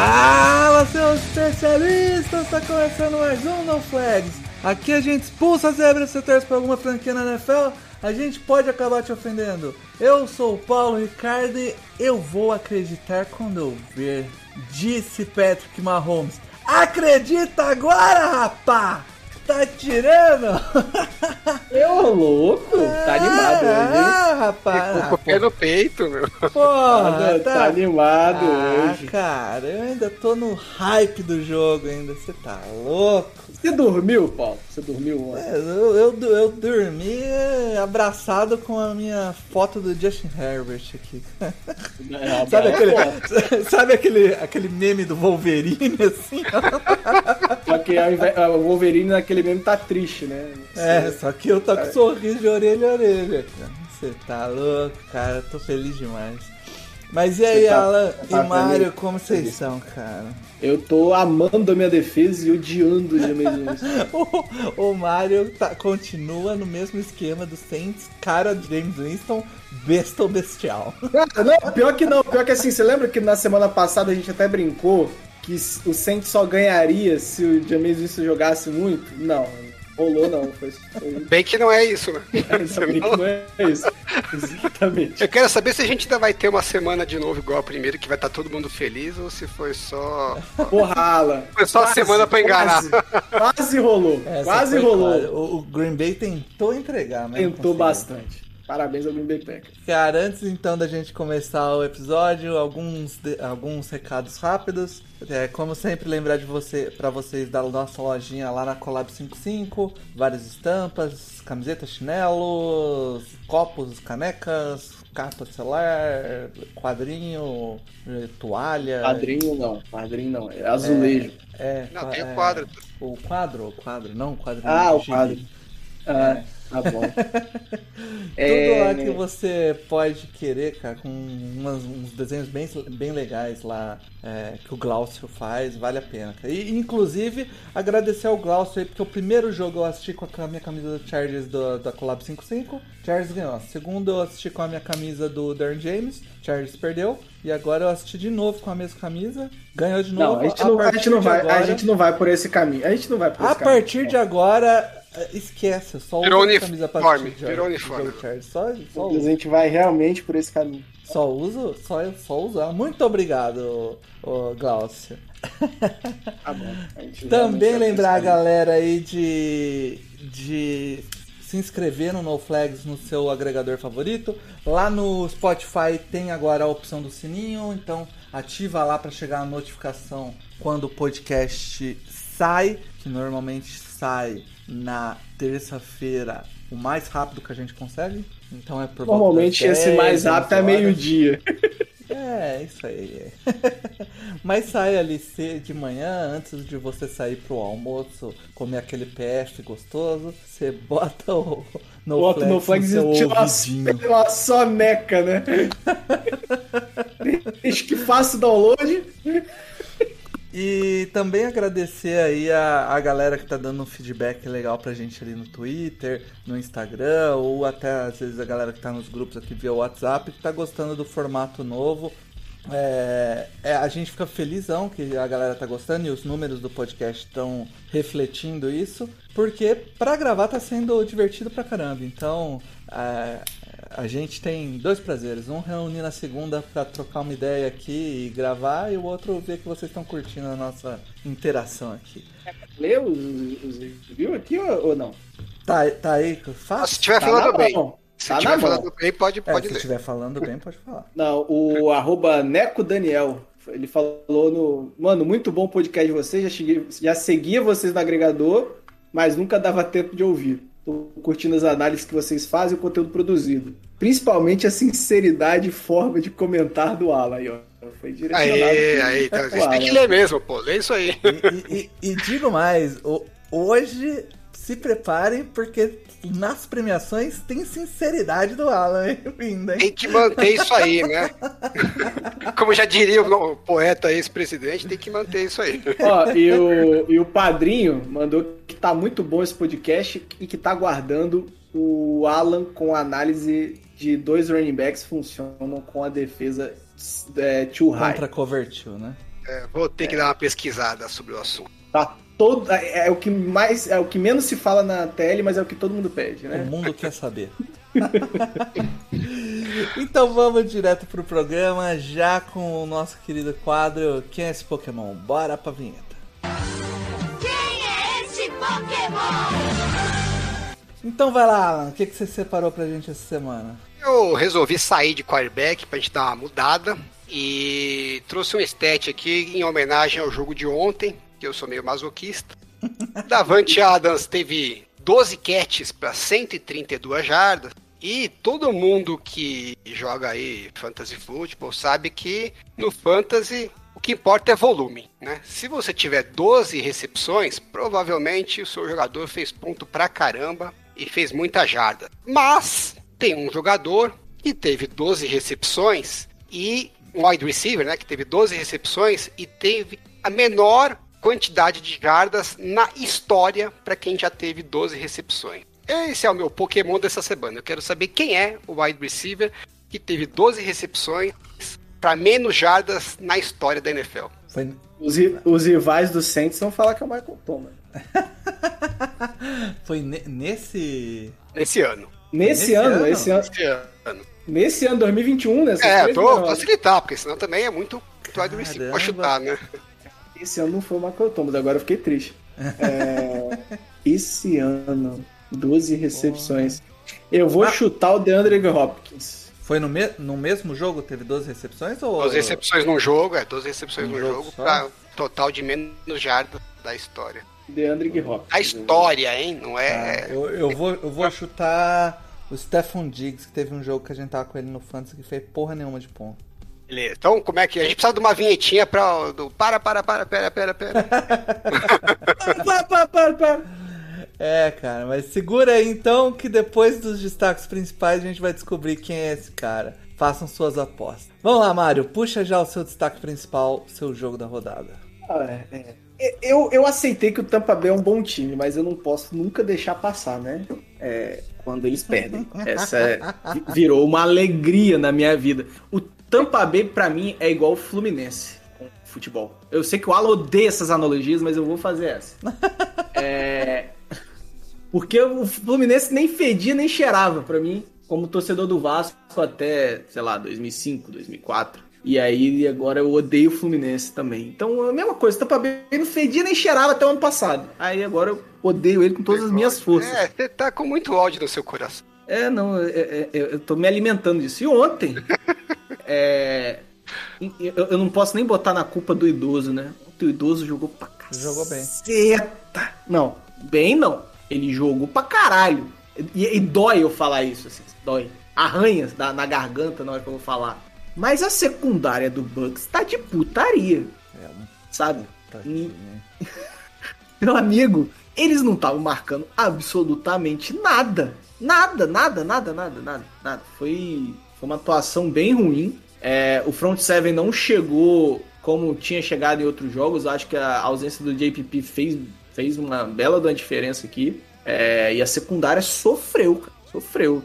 Fala, seus especialistas! Tá começando mais um No Flags. Aqui a gente expulsa as zebras se torce pra alguma franquia na NFL. A gente pode acabar te ofendendo. Eu sou o Paulo Ricardo e eu vou acreditar quando eu ver. Disse Patrick Mahomes. Acredita agora, rapá! Tá tirando? Ô, louco! Tá animado hoje, hein? Ah, rapaz! Com o pé no peito, meu. Porra, Tá animado Ah, hoje. cara, eu ainda tô no hype do jogo ainda. Você tá louco? Você dormiu, Paulo? Você dormiu ontem? É, Eu, eu, eu dormi abraçado com a minha foto do Justin Herbert aqui. É, Sabe é, aquele, sabe aquele, aquele meme do Wolverine assim? Só que invés- o Wolverine naquele mesmo tá triste, né? É, só que eu tô com sorriso de orelha a orelha. Você tá louco, cara. Tô feliz demais. Mas e aí, tá- Alan tá e Mário, como vocês estão, cara? Eu tô amando a minha defesa e odiando o James Winston. o, o Mario tá- continua no mesmo esquema do Saints, cara James Winston, besta ou bestial. Não, pior que não. Pior que assim, você lembra que na semana passada a gente até brincou que o Saints só ganharia se o James Winston jogasse muito? Não, rolou não. Foi, foi... Bem que não é isso, né? Brinca não é isso. Exatamente. Eu quero saber se a gente ainda vai ter uma semana de novo igual a primeira, que vai estar todo mundo feliz, ou se foi só. Porra, Alan. Foi só a semana pra enganar. Quase, quase rolou. Essa quase rolou. clara. O, Green Bay tentou entregar, mas não Tentou bastante. Parabéns ao Green Bay Packers. Cara, antes então da gente começar o episódio, alguns, de- alguns recados rápidos. É, como sempre, lembrar de você, para vocês da nossa lojinha lá na Collab 55, várias estampas, camisetas, chinelos, copos, canecas, capa de celular, quadrinho, toalha. Padrinho não, padrinho não, é azulejo. É, Não, qua- tem o é, quadro. O quadro, o quadro, não o quadrinho. Ah, o quadro. Ah, tá bom. Tudo lá que você pode querer, cara, com umas- uns desenhos bem, bem legais lá é, que o Glaucio faz, vale a pena. cara. E inclusive agradecer ao Glaucio aí, porque o primeiro jogo eu assisti com a minha camisa do Chargers do- da Collab 55, Chargers ganhou. Segundo eu assisti com a minha camisa do Darren James, Chargers perdeu. E agora eu assisti de novo com a mesma camisa, ganhou de novo. Não, a gente não, a gente não vai, agora- a gente não vai por esse caminho. A gente não vai por a esse caminho. partir de agora, esquece, eu só Virou uso a camisa pra virou uniforme. Só, só A uso. gente vai realmente por esse caminho. Só uso, só, só usar. Muito obrigado, ô, Glaucio. Tá bom. A Também lembrar a galera aí de, de se inscrever no No Flags no seu agregador favorito. Lá no Spotify tem agora a opção do sininho, então ativa lá para chegar a notificação quando o podcast sai, que normalmente sai na terça-feira, o mais rápido que a gente consegue. Então é por Normalmente esse 10, mais rápido é 11 horas. meio-dia. É, isso aí. Mas sai ali cedo de manhã, antes de você sair pro almoço, comer aquele PF gostoso, você bota o no Bota no flag seu e tira uma, ouvidinho. uma soneca, né? Deixa que faça o download. E também agradecer aí a, a galera que tá dando um feedback legal pra gente ali no Twitter, no Instagram, ou até às vezes a galera que tá nos grupos aqui via WhatsApp, que tá gostando do formato novo. É, é, a gente fica felizão que a galera tá gostando e os números do podcast estão refletindo isso, porque pra gravar tá sendo divertido pra caramba. Então, é, a gente tem dois prazeres. Um reunir na segunda pra trocar uma ideia aqui e gravar, e o outro ver que vocês estão curtindo a nossa interação aqui. Lê os, os reviews aqui ou, ou não? Tá, tá aí, fácil? se tiver Tá falando bem. mão. Se Tá falando bem, pode, É, pode se ler. estiver falando bem, pode falar. Não, o arroba Neco Daniel. Ele falou no. Mano, muito bom o podcast de vocês. Já, cheguei, já seguia vocês no agregador, mas nunca dava tempo de ouvir. Tô curtindo as análises que vocês fazem e o conteúdo produzido. Principalmente a sinceridade e forma de comentar do Alan aí, ó. Foi direcionado. Aí, aí, então, vocês têm que ler mesmo, pô. Lê isso aí. E, e- e digo mais, hoje se preparem porque nas premiações tem sinceridade do Alan hein, vindo, hein? Tem que manter isso aí, né? Como já diria o poeta ex-presidente, tem que manter isso aí. Ó, e o, e o padrinho mandou que tá muito bom esse podcast e que tá aguardando o Alan com a análise de dois running backs funcionam com a defesa é, too high. Contra Covertil, né? É, vou ter que dar uma pesquisada sobre o assunto. Tá todo, é, é o que mais, é o que menos se fala na tele, mas é o que todo mundo pede, O né? mundo quer saber. então vamos direto pro programa, já com o nosso querido quadro Quem é esse Pokémon? Bora pra vinheta. Quem é este Pokémon? Então vai lá, Alan, o que, que você separou pra gente essa semana? Eu resolvi sair de quarterback pra gente dar uma mudada e trouxe um stat aqui em homenagem ao jogo de ontem, que eu sou meio masoquista. Davante Adams teve 12 catches para 132 jardas. E todo mundo que joga aí fantasy football sabe que no fantasy o que importa é volume, né? Se você tiver 12 recepções, provavelmente o seu jogador fez ponto pra caramba e fez muita jarda. Mas tem um jogador que teve 12 recepções e um wide receiver, né, que teve 12 recepções e teve a menor quantidade de jardas na história para quem já teve 12 recepções. Esse é o meu Pokémon dessa semana. Eu quero saber quem é o wide receiver que teve 12 recepções para menos jardas na história da NFL. Foi, Os, os rivais do Saints vão falar que é o Michael Thomas. foi ne- nesse. Nesse ano. Nesse, Nesse ano, ano? esse ano, Esse ano. nesse ano 2021, né? É, menores. facilitar, porque senão também é muito wide receiver pra chutar, né? Esse ano não foi o Thomas, agora eu fiquei triste. É, esse ano, 12 recepções. Eu vou Ah. chutar o DeAndre Hopkins. Foi no, me- no mesmo jogo? Teve 12 recepções? Ou... 12 recepções num jogo, é, 12 recepções Um no jogo jogo, só? pra total de menos jardas da história. DeAndre Hopkins. A história, hein? Não Ah, é. eu, eu, vou, eu vou chutar o Stephon Diggs, que teve um jogo que a gente tava com ele no Fantasy que fez porra nenhuma de ponto. Beleza. Então, como é que. A gente precisa de uma vinhetinha pra. Do, para, para, para, pera, pera, pera. Para, para, para, para. É, cara, mas segura aí então que depois dos destaques principais a gente vai descobrir quem é esse cara. Façam suas apostas. Vamos lá, Mário, puxa já o seu destaque principal, seu jogo da rodada. Ah, é, é. Eu, eu aceitei que o Tampa Bay é um bom time, mas eu não posso nunca deixar passar, né? É, quando eles perdem. Essa é- vi- virou uma alegria na minha vida. O Tampa Bay, pra mim, é igual o Fluminense com futebol. Eu sei que o Alan odeia essas analogias, mas eu vou fazer essa. É, Porque o Fluminense nem fedia nem cheirava pra mim, como torcedor do Vasco até, sei lá, 2005, 2004. E aí agora eu odeio o Fluminense também. Então a mesma coisa, Tampa Bay não fedia nem cheirava até o ano passado. Aí agora eu odeio ele com todas as minhas forças. É, você tá com muito ódio no seu coração. É, não, é- é- é- eu tô me alimentando disso. E ontem, é, eu, eu não posso nem botar na culpa do idoso, né? O idoso jogou pra caceta. Jogou bem. Não, bem não. Ele jogou pra caralho. E, e dói eu falar isso, assim, dói. Arranhas na, na garganta na hora que eu vou falar. Mas a secundária do Bucks tá de putaria, É um sabe? tadinho. Meu amigo, eles não estavam marcando absolutamente nada. Nada, nada, nada, nada, nada, nada. Foi, foi uma atuação bem ruim. É, o front seven não chegou como tinha chegado em outros jogos. Acho que a ausência do JPP fez, fez uma bela da diferença aqui. É, e a secundária sofreu, cara, sofreu.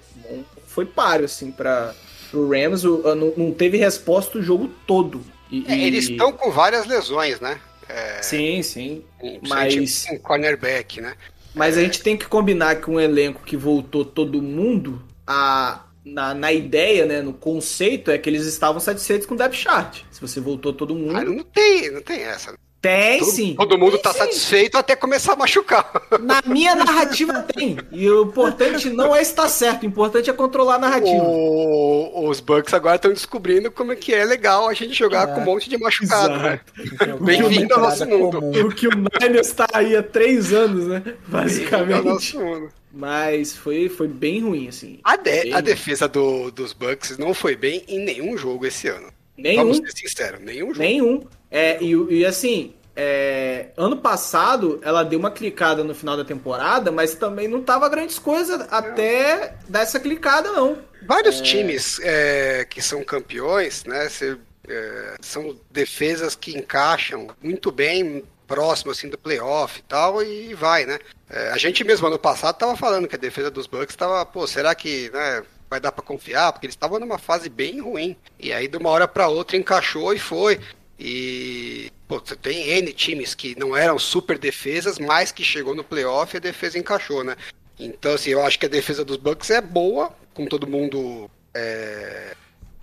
Foi páreo, assim, para o Rams. O- não, não teve resposta o jogo todo. E- É, eles estão com várias lesões, né? É, Sim, sim. Mas- Um cornerback, né? Mas a gente tem que combinar que um elenco que voltou todo mundo, a, na, na ideia, né, no conceito, é que eles estavam satisfeitos com o depth chart. Se você voltou todo mundo, Ah, não tem, não tem essa. Tem Todo, sim. todo mundo Tem tá sim. satisfeito até começar a machucar. Na minha narrativa tem. E o importante não é estar certo, o importante é controlar a narrativa. O- os Bucks agora estão descobrindo como é que é legal a gente jogar É. com um monte de machucado, né? Exato. Bem-vindo ao nosso mundo. O que o Niners tá aí há três anos, né? É o Basicamente. nosso mundo. Mas foi, foi bem ruim, assim. A, de- a defesa do- dos Bucks não foi bem em nenhum jogo esse ano. Nenhum. Vamos ser sinceros, nenhum jogo. Nenhum. É, e, e assim, é, ano passado ela deu uma clicada no final da temporada, mas também não tava grandes coisas até dar essa clicada, não. Vários times é, que são campeões, né? cê, é, são defesas que encaixam muito bem próximo assim do playoff e tal, e vai, né? É, a gente mesmo ano passado tava falando que a defesa dos Bucks tava, pô, será que né, vai dar pra confiar? Porque eles estavam numa fase bem ruim. E aí de uma hora pra outra encaixou e foi. E pô, tem N times que não eram super defesas, mas que chegou no playoff e a defesa encaixou, né? Então, assim, eu acho que a defesa dos Bucks é boa, com todo mundo é,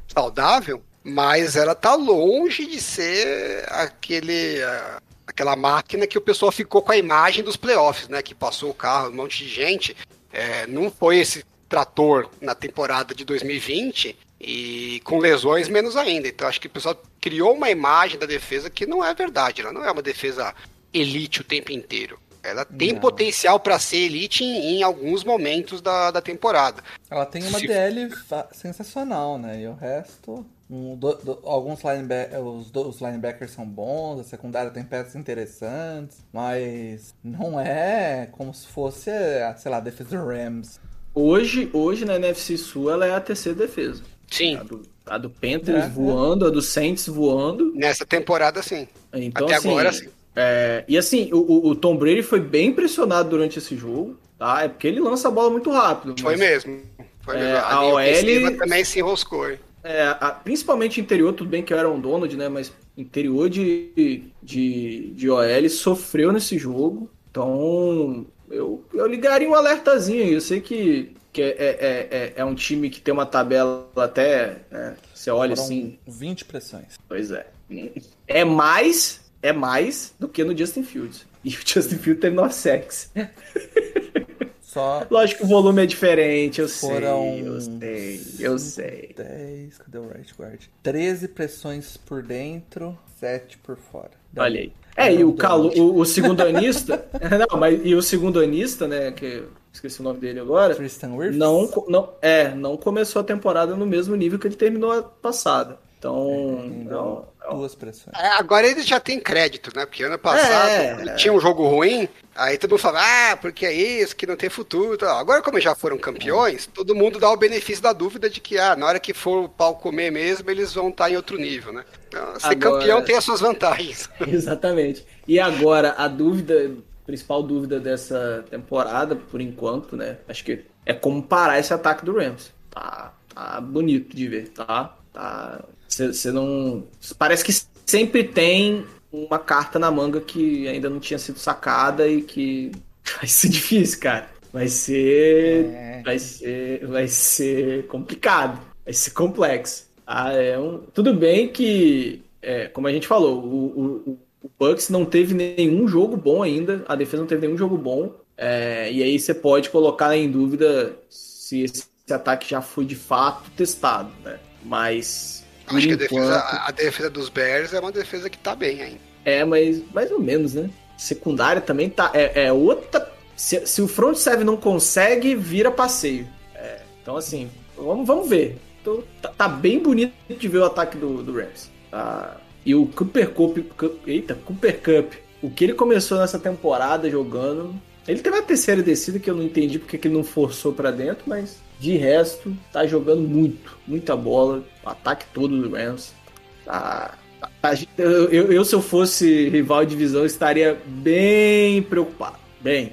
saudável, mas ela tá longe de ser aquele aquela máquina que o pessoal ficou com a imagem dos playoffs, né? Que passou o carro, um monte de gente. É, não foi esse trator na temporada de 2020 e com lesões menos ainda. Então acho que o pessoal criou uma imagem da defesa que não é verdade. Ela não é uma defesa elite o tempo inteiro. Ela tem Não. potencial para ser elite em, em alguns momentos da, da temporada. Ela tem uma Se- DL sensacional, né? E o resto. um, do- do- alguns linebackers, os, do- os linebackers são bons, a secundária tem peças interessantes, mas não é como se fosse, eh, sei lá, a defesa do Rams. Hoje, hoje na NFC Sul ela é a terceira defesa. Sim, A do, a do Panthers É, voando, a do Saints voando. nessa temporada sim. Então, Até assim, agora, sim. é, e assim, o, o- Tom Brady foi bem impressionado durante esse jogo, tá? É porque ele lança a bola muito rápido. Foi mesmo. Foi É, mesmo. a linha OL também se enroscou, hein? é, a- principalmente interior, tudo bem que eu era um Donald, né? Mas interior de, de, de OL sofreu nesse jogo. Então, eu, eu ligaria um alertazinho aí. Eu sei que, que é, é, é, é um time que tem uma tabela até. né, você olha Foram assim. 20 pressões. Pois é. É mais, é mais do que no Justin Fields. E o Justin Fields teve 9 sacks. Só Lógico que o volume é diferente, eu Foram sei, eu sei, eu sei. 10, cadê o right guard? 13 pressões por dentro, 7 por fora. Olha aí. É, e o, calo, o, o segundo anista. não, mas e o segundo anista, né? Que esqueci o nome dele agora. Tristan Wirfs? Não, não, é, não começou a temporada no mesmo nível que ele terminou a passada. Então, não. Duas pressões. É, agora eles já têm crédito, né? Porque ano passado É, ele é. tinha um jogo ruim, aí todo mundo fala, ah, porque é isso, que não tem futuro. e tal. Agora, como já foram campeões, todo mundo dá o benefício da dúvida de que, ah, na hora que for o pau comer mesmo, eles vão estar em outro nível, né? Então, ser Agora- campeão tem as suas vantagens. Exatamente. E agora, a dúvida, principal dúvida dessa temporada, por enquanto, né? Acho que é como parar esse ataque do Rams. Tá, tá bonito de ver, tá? Tá. Você não. Parece que sempre tem uma carta na manga que ainda não tinha sido sacada e que vai ser difícil, cara. Vai ser. É. Vai ser. Vai ser complicado. Vai ser complexo. Ah, é um... Tudo bem que, é, como a gente falou, o, o, o Bucks não teve nenhum jogo bom ainda, a defesa não teve nenhum jogo bom, é, e aí você pode colocar em dúvida se esse ataque já foi de fato testado, né? Mas. Acho que a defesa, enquanto- a defesa dos Bears é uma defesa que tá bem ainda. É, mas mais ou menos, né? Secundária também tá. É, é outra. Se, se o front seven não consegue, vira passeio. É, então, assim, vamos, vamos ver. Então, tá, tá bem bonito de ver o ataque do, do Rams. Tá? E o Cooper Cup, Cup- Eita, Cooper Cup. O que ele começou nessa temporada jogando. Ele teve a terceira descida que eu não entendi porque que ele não forçou pra dentro, mas de resto, tá jogando muito, muita bola. O ataque todo do Rams. Tá, gente- Eu, eu- eu, se eu fosse rival de divisão, estaria bem preocupado. Bem,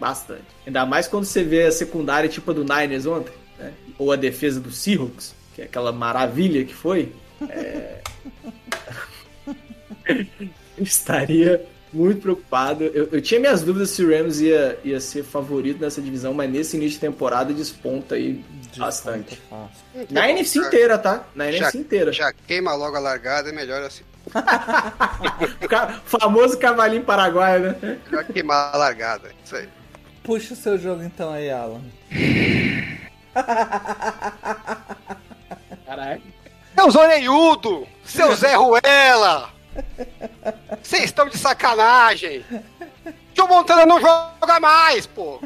bastante. Ainda mais quando você vê a secundária tipo a do Niners ontem, né? Ou a defesa do Seahawks, que é aquela maravilha que foi. É... estaria muito preocupado. Eu, eu tinha minhas dúvidas se o Rams ia, ia ser favorito nessa divisão, mas nesse início de temporada desponta aí bastante. Desconto fácil. Na NFC inteira, tá? Na Já- NFC inteira. Já queima logo a largada, é melhor assim. O ca- famoso cavalinho paraguaio, né? Melhor queimar a largada. Isso aí. Puxa o seu jogo então aí, Alan. Caralho. Seus orelhudo! Seu Zé Ruela! Vocês estão de sacanagem! Tio Montana não joga mais, pô!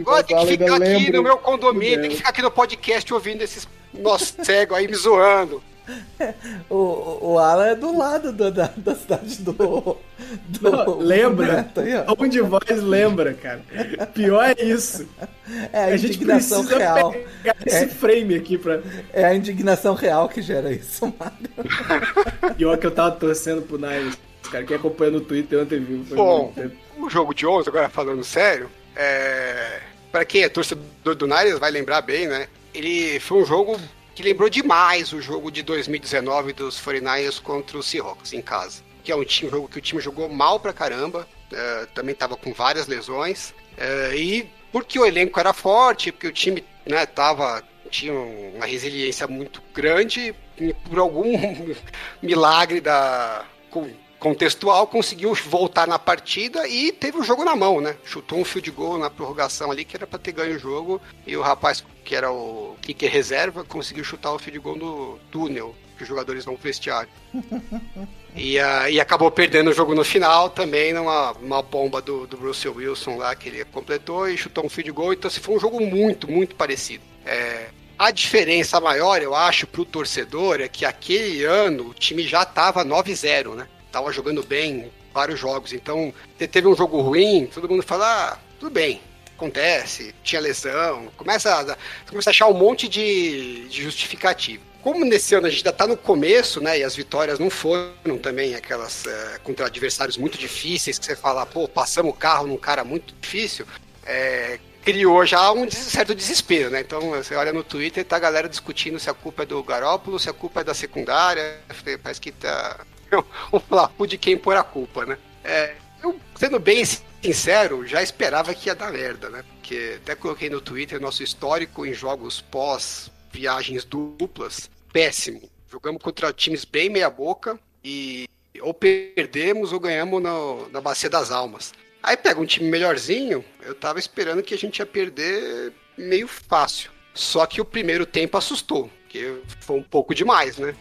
Agora tem que ficar aqui no meu condomínio, tem que ficar aqui no podcast ouvindo esses nossos cegos aí me zoando. O, o Alan é do lado do- da, da cidade do. do Não, lembra? Neto aí, ó. Um de voz lembra, cara. Pior é isso. É a, A gente indignação real. pegar esse frame aqui pra. É a indignação real que gera isso, Magro. Pior que eu tava torcendo pro Niners. Cara, quem acompanha no Twitter ontem viu. Foi Bom, o jogo de ontem, agora falando sério, é... para quem é torcedor do Niners vai lembrar bem, né? Ele foi um jogo que lembrou demais o jogo de 2019 dos 49ers contra o Seahawks em casa. Que é um time, jogo que o time jogou mal pra caramba, é, também tava com várias lesões, é, e porque o elenco era forte, porque o time né, tava, tinha uma resiliência muito grande, por algum milagre da contextual conseguiu voltar na partida e teve o jogo na mão, né? Chutou um field goal na prorrogação ali que era pra ter ganho o jogo e o rapaz que era o kicker reserva conseguiu chutar o field goal no túnel que os jogadores vão vestiário. E, ah, e acabou perdendo o jogo no final também numa uma bomba do, do Russell Wilson lá que ele completou e chutou um field goal. Então, assim, foi um jogo muito, muito parecido. É, a diferença maior, eu acho, pro torcedor é que aquele ano o time já tava 9-0, né? Tava jogando bem em vários jogos. Então, te- teve um jogo ruim, todo mundo fala, ah, tudo bem, acontece, tinha lesão. Começa a, começa a achar um monte de, de justificativa. Como nesse ano a gente ainda tá no começo, né? E as vitórias não foram também aquelas eh, contra adversários muito difíceis que você fala, pô, passamos o carro num cara muito difícil. É, criou já um certo desespero, né? Então você olha no Twitter tá a galera discutindo se a culpa é do Garópolo, se a culpa é da secundária. Parece que tá o flapu de quem pôr a culpa, né? É, eu, sendo bem sincero, já esperava que ia dar merda, né? Porque até coloquei no Twitter nosso histórico em jogos pós viagens duplas, péssimo. Jogamos contra times bem meia boca e ou perdemos ou ganhamos no- na Bacia das Almas. Aí pega um time melhorzinho, eu tava esperando que a gente ia perder meio fácil. Só que o primeiro tempo assustou, porque foi um pouco demais, né?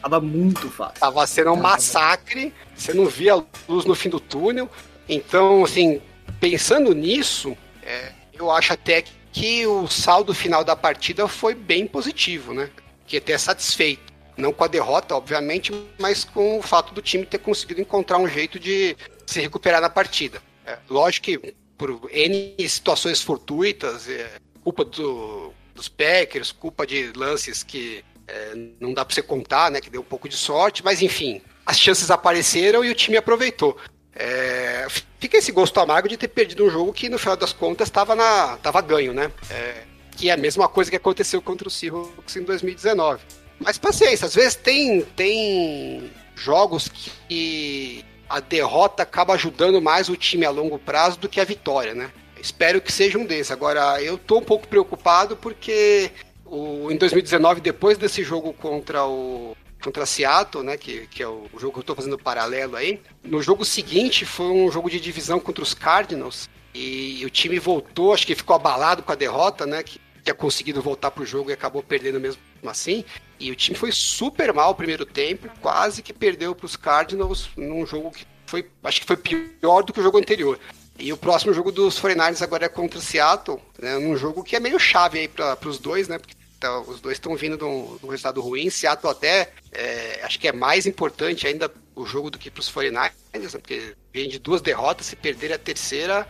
Tava muito fácil. Tava sendo um massacre, você não via luz no fim do túnel. Então, assim, pensando nisso, é, eu acho até que o saldo final da partida foi bem positivo, né? Que até satisfeito. Não com a derrota, obviamente, mas com o fato do time ter conseguido encontrar um jeito de se recuperar na partida. É, lógico que por N situações fortuitas, é, culpa do- dos Packers, culpa de lances que é, não dá pra você contar, né? Que deu um pouco de sorte, mas enfim, as chances apareceram e o time aproveitou. É, fica esse gosto amargo de ter perdido um jogo que no final das contas estava na tava ganho, né? É, que é a mesma coisa que aconteceu contra o Seahawks em 2019. Mas paciência, às vezes tem tem jogos que a derrota acaba ajudando mais o time a longo prazo do que a vitória, né? Espero que seja um desses. Agora, eu tô um pouco preocupado porque o, em 2019, depois desse jogo contra o contra Seattle, né, que, que é o jogo que eu tô fazendo paralelo aí, no jogo seguinte foi um jogo de divisão contra os Cardinals e o time voltou, acho que ficou abalado com a derrota, né, que tinha conseguido voltar pro jogo e acabou perdendo mesmo assim. E o time foi super mal o primeiro tempo, quase que perdeu para os Cardinals num jogo que foi, acho que foi pior do que o jogo anterior. E o próximo jogo dos 49ers agora é contra o Seattle, né, num jogo que é meio chave aí para os dois, né? Porque tá, os dois estão vindo de um, de um resultado ruim. Seattle até é, acho que é mais importante ainda o jogo do que para os 49ers, né, porque vem de duas derrotas, se perder a terceira,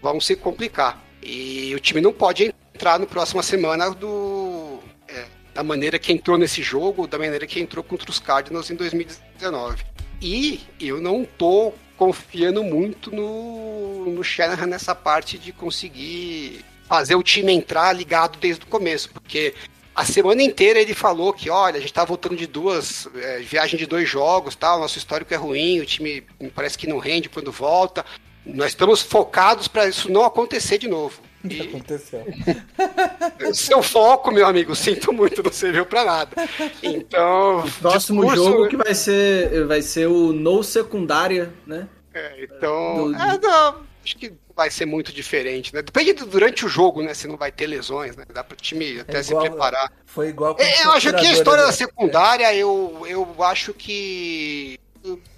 vão se complicar. E o time não pode entrar no próxima semana do é, da maneira que entrou nesse jogo, da maneira que entrou contra os Cardinals em 2019. E eu não tô confiando muito no, no Shanahan nessa parte de conseguir fazer o time entrar ligado desde o começo, porque a semana inteira ele falou que, olha, a gente tá voltando de duas, é, viagem de dois jogos, tal, nosso histórico é ruim, o time parece que não rende quando volta. Nós estamos focados para isso não acontecer de novo. E Aconteceu. seu foco, meu amigo, sinto muito, não serviu para nada. Então, Próximo discurso- jogo que vai ser, vai ser o No Secundária, né? É, então, Do- é, não, acho que vai ser muito diferente, né? Depende do, durante o jogo, né? Se não vai ter lesões, né? Dá para o time até É se igual- preparar. Foi igual com É, eu acho que a história da da- secundária, eu, eu acho que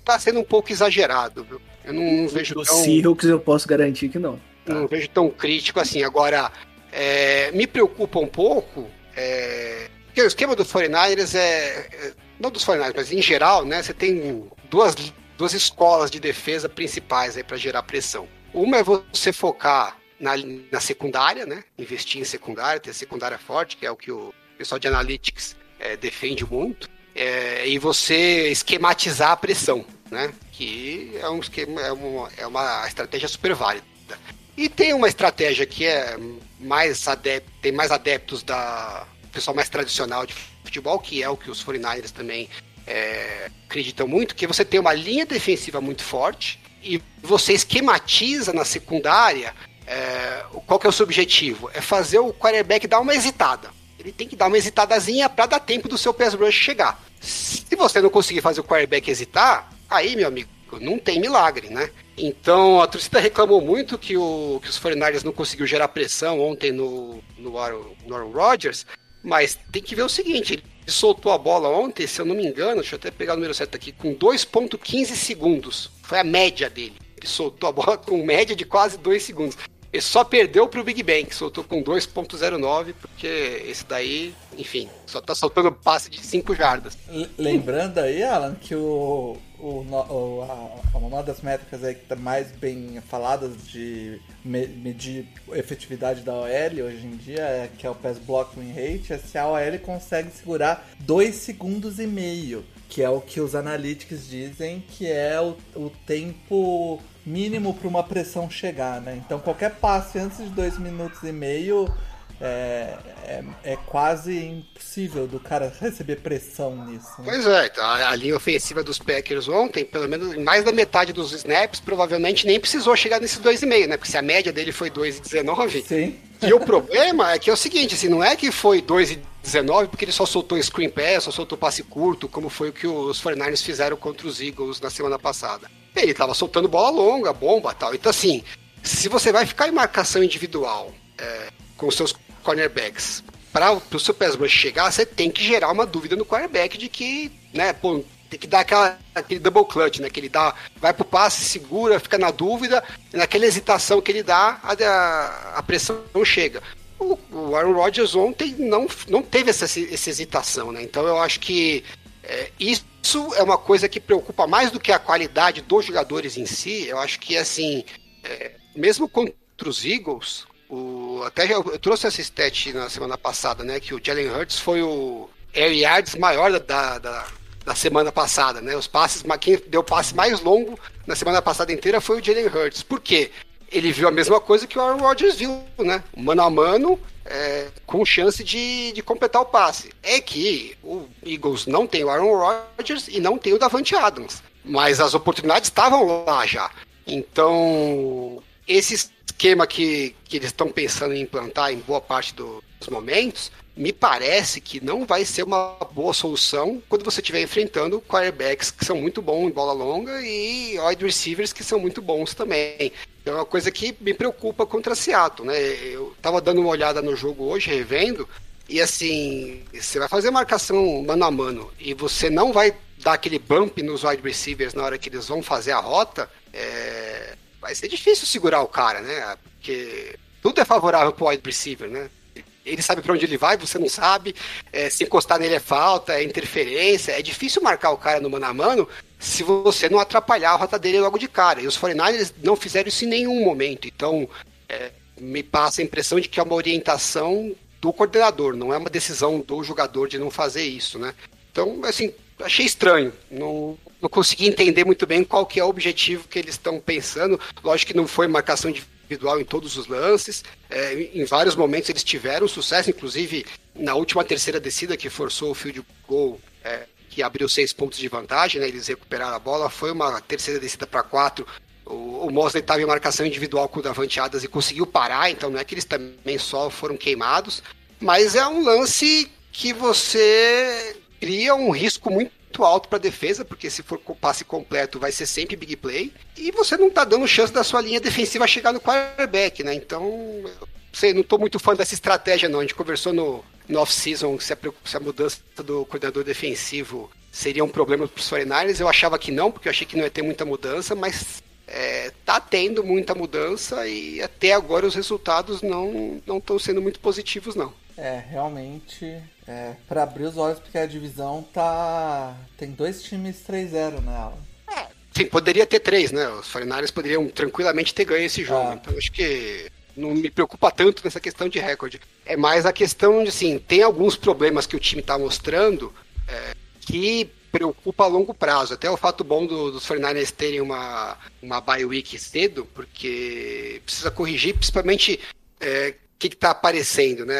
tá sendo um pouco exagerado, viu? Eu não, não vejo Do tão, Seahawks eu posso garantir que não. Não vejo tão crítico assim. Agora, é, me preocupa um pouco, é, porque o esquema do 49ers é, é, não dos 49ers, mas em geral, né? Você tem duas, duas escolas de defesa principais aí para gerar pressão. Uma é você focar na, na secundária, né? Investir em secundária, ter secundária forte, que é o que o pessoal de analytics é, defende muito. É, e você esquematizar a pressão, né? Que é um esquema, é uma, é uma estratégia super válida. E tem uma estratégia que é mais tem mais adeptos da pessoal mais tradicional de futebol, que é o que os 49ers também é, acreditam muito, que você tem uma linha defensiva muito forte e você esquematiza na secundária é, qual que é o seu objetivo? É fazer o quarterback dar uma hesitada. Ele tem que dar uma hesitadazinha para dar tempo do seu pass rush chegar. Se você não conseguir fazer o quarterback hesitar, aí, meu amigo, não tem milagre, né? Então a torcida reclamou muito que, o, que os 49ers não conseguiu gerar pressão ontem no, no Aaron Rodgers, mas tem que ver o seguinte, ele soltou a bola ontem, se eu não me engano, deixa eu até pegar o número certo aqui, com 2.15 segundos. Foi a média dele. Ele soltou a bola com média de quase 2 segundos. Ele só perdeu pro Big Bang, que soltou com 2.09, porque esse daí, enfim, só tá soltando passe de 5 jardas. Lembrando aí, Alan, que o, o, o a, uma das métricas aí que tá mais bem faladas de me, medir efetividade da OL hoje em dia, é, que é o Pass Blocking Rate, é se a OL consegue segurar 2 segundos e meio, que é o que os analytics dizem que é o, o tempo mínimo para uma pressão chegar, né? Então qualquer passe antes de dois minutos e meio é, é, é, quase impossível do cara receber pressão nisso. Né? Pois é, então, a, a, linha ofensiva dos Packers ontem, pelo menos mais da metade dos snaps, provavelmente nem precisou chegar nesses 2,5, né? Porque se a média dele foi 2,19. Sim. E o problema é que é o seguinte, assim, não é que foi 2,19 porque ele só soltou screen pass, só soltou passe curto, como foi o que os 49ers fizeram contra os Eagles na semana passada. Ele estava soltando bola longa, bomba tal. Então, assim, se você vai ficar em marcação individual é, com os seus cornerbacks para o seu pass chegar, você tem que gerar uma dúvida no cornerback de que, né, pô, tem que dar aquela, aquele double clutch, né, que ele dá, vai pro passe, segura, fica na dúvida, naquela hesitação que ele dá, a, a pressão chega. O, o Aaron Rodgers ontem não, não teve essa, essa hesitação, né, então eu acho que é, isso é uma coisa que preocupa mais do que a qualidade dos jogadores em si. Eu acho que, assim, é, mesmo contra os Eagles, o, até eu, eu trouxe essa stat na semana passada, né? Que o Jalen Hurts foi o air yards maior da, da, da semana passada, né? Os passes, quem deu passe mais longo na semana passada inteira foi o Jalen Hurts. Por quê? Ele viu a mesma coisa que o Aaron Rodgers viu, né? Mano a mano, é, com chance de, de completar o passe. É que o Eagles não tem o Aaron Rodgers e não tem o Davante Adams. Mas as oportunidades estavam lá já. Então, esse esquema que, que eles estão pensando em implantar em boa parte do, dos momentos, me parece que não vai ser uma boa solução quando você estiver enfrentando quarterbacks que são muito bons em bola longa e wide receivers que são muito bons também. É uma coisa que me preocupa contra Seattle, né? Eu tava dando uma olhada no jogo hoje, revendo, e assim, você vai fazer marcação mano a mano e você não vai dar aquele bump nos wide receivers na hora que eles vão fazer a rota, é... vai ser difícil segurar o cara, né? Porque tudo é favorável pro wide receiver, né? Ele sabe para onde ele vai, você não sabe. É, se encostar nele é falta, é interferência. É difícil marcar o cara no mano a mano se você não atrapalhar a rota dele logo de cara. E os 49ers não fizeram isso em nenhum momento. Então, é, me passa a impressão de que é uma orientação do coordenador, não é uma decisão do jogador de não fazer isso, né? Então, assim, achei estranho. Não, não consegui entender muito bem qual que é o objetivo que eles estão pensando. Lógico que não foi marcação individual em todos os lances. É, em vários momentos eles tiveram sucesso, inclusive na última terceira descida que forçou o field goal é, que abriu seis pontos de vantagem, né? Eles recuperaram a bola. Foi uma terceira descida para quatro. O, o Mosley estava em marcação individual com o Davante Adams e conseguiu parar, então não é que eles também só foram queimados, mas é um lance que você cria um risco muito alto para defesa, porque se for passe completo vai ser sempre big play, e você não está dando chance da sua linha defensiva chegar no quarterback, né? Então, sei, não estou muito fã dessa estratégia não. A gente conversou no, no off-season se, se, a mudança do coordenador defensivo seria um problema para os 49 Eu achava que não, porque eu achei que não ia ter muita mudança, mas é, tá tendo muita mudança e até agora os resultados não estão sendo muito positivos, não. É, realmente É, pra abrir os olhos, porque a divisão tá. Tem dois times 3-0 nela. Sim, poderia ter três, né? Os 49ers poderiam tranquilamente ter ganho esse jogo. Ah. Então acho que não me preocupa tanto nessa questão de recorde. É mais a questão de, assim, tem alguns problemas que o time tá mostrando é, que preocupa a longo prazo. Até o fato bom do- dos 49ers terem uma, uma bye week cedo, porque precisa corrigir, principalmente é, o que, que tá aparecendo, né?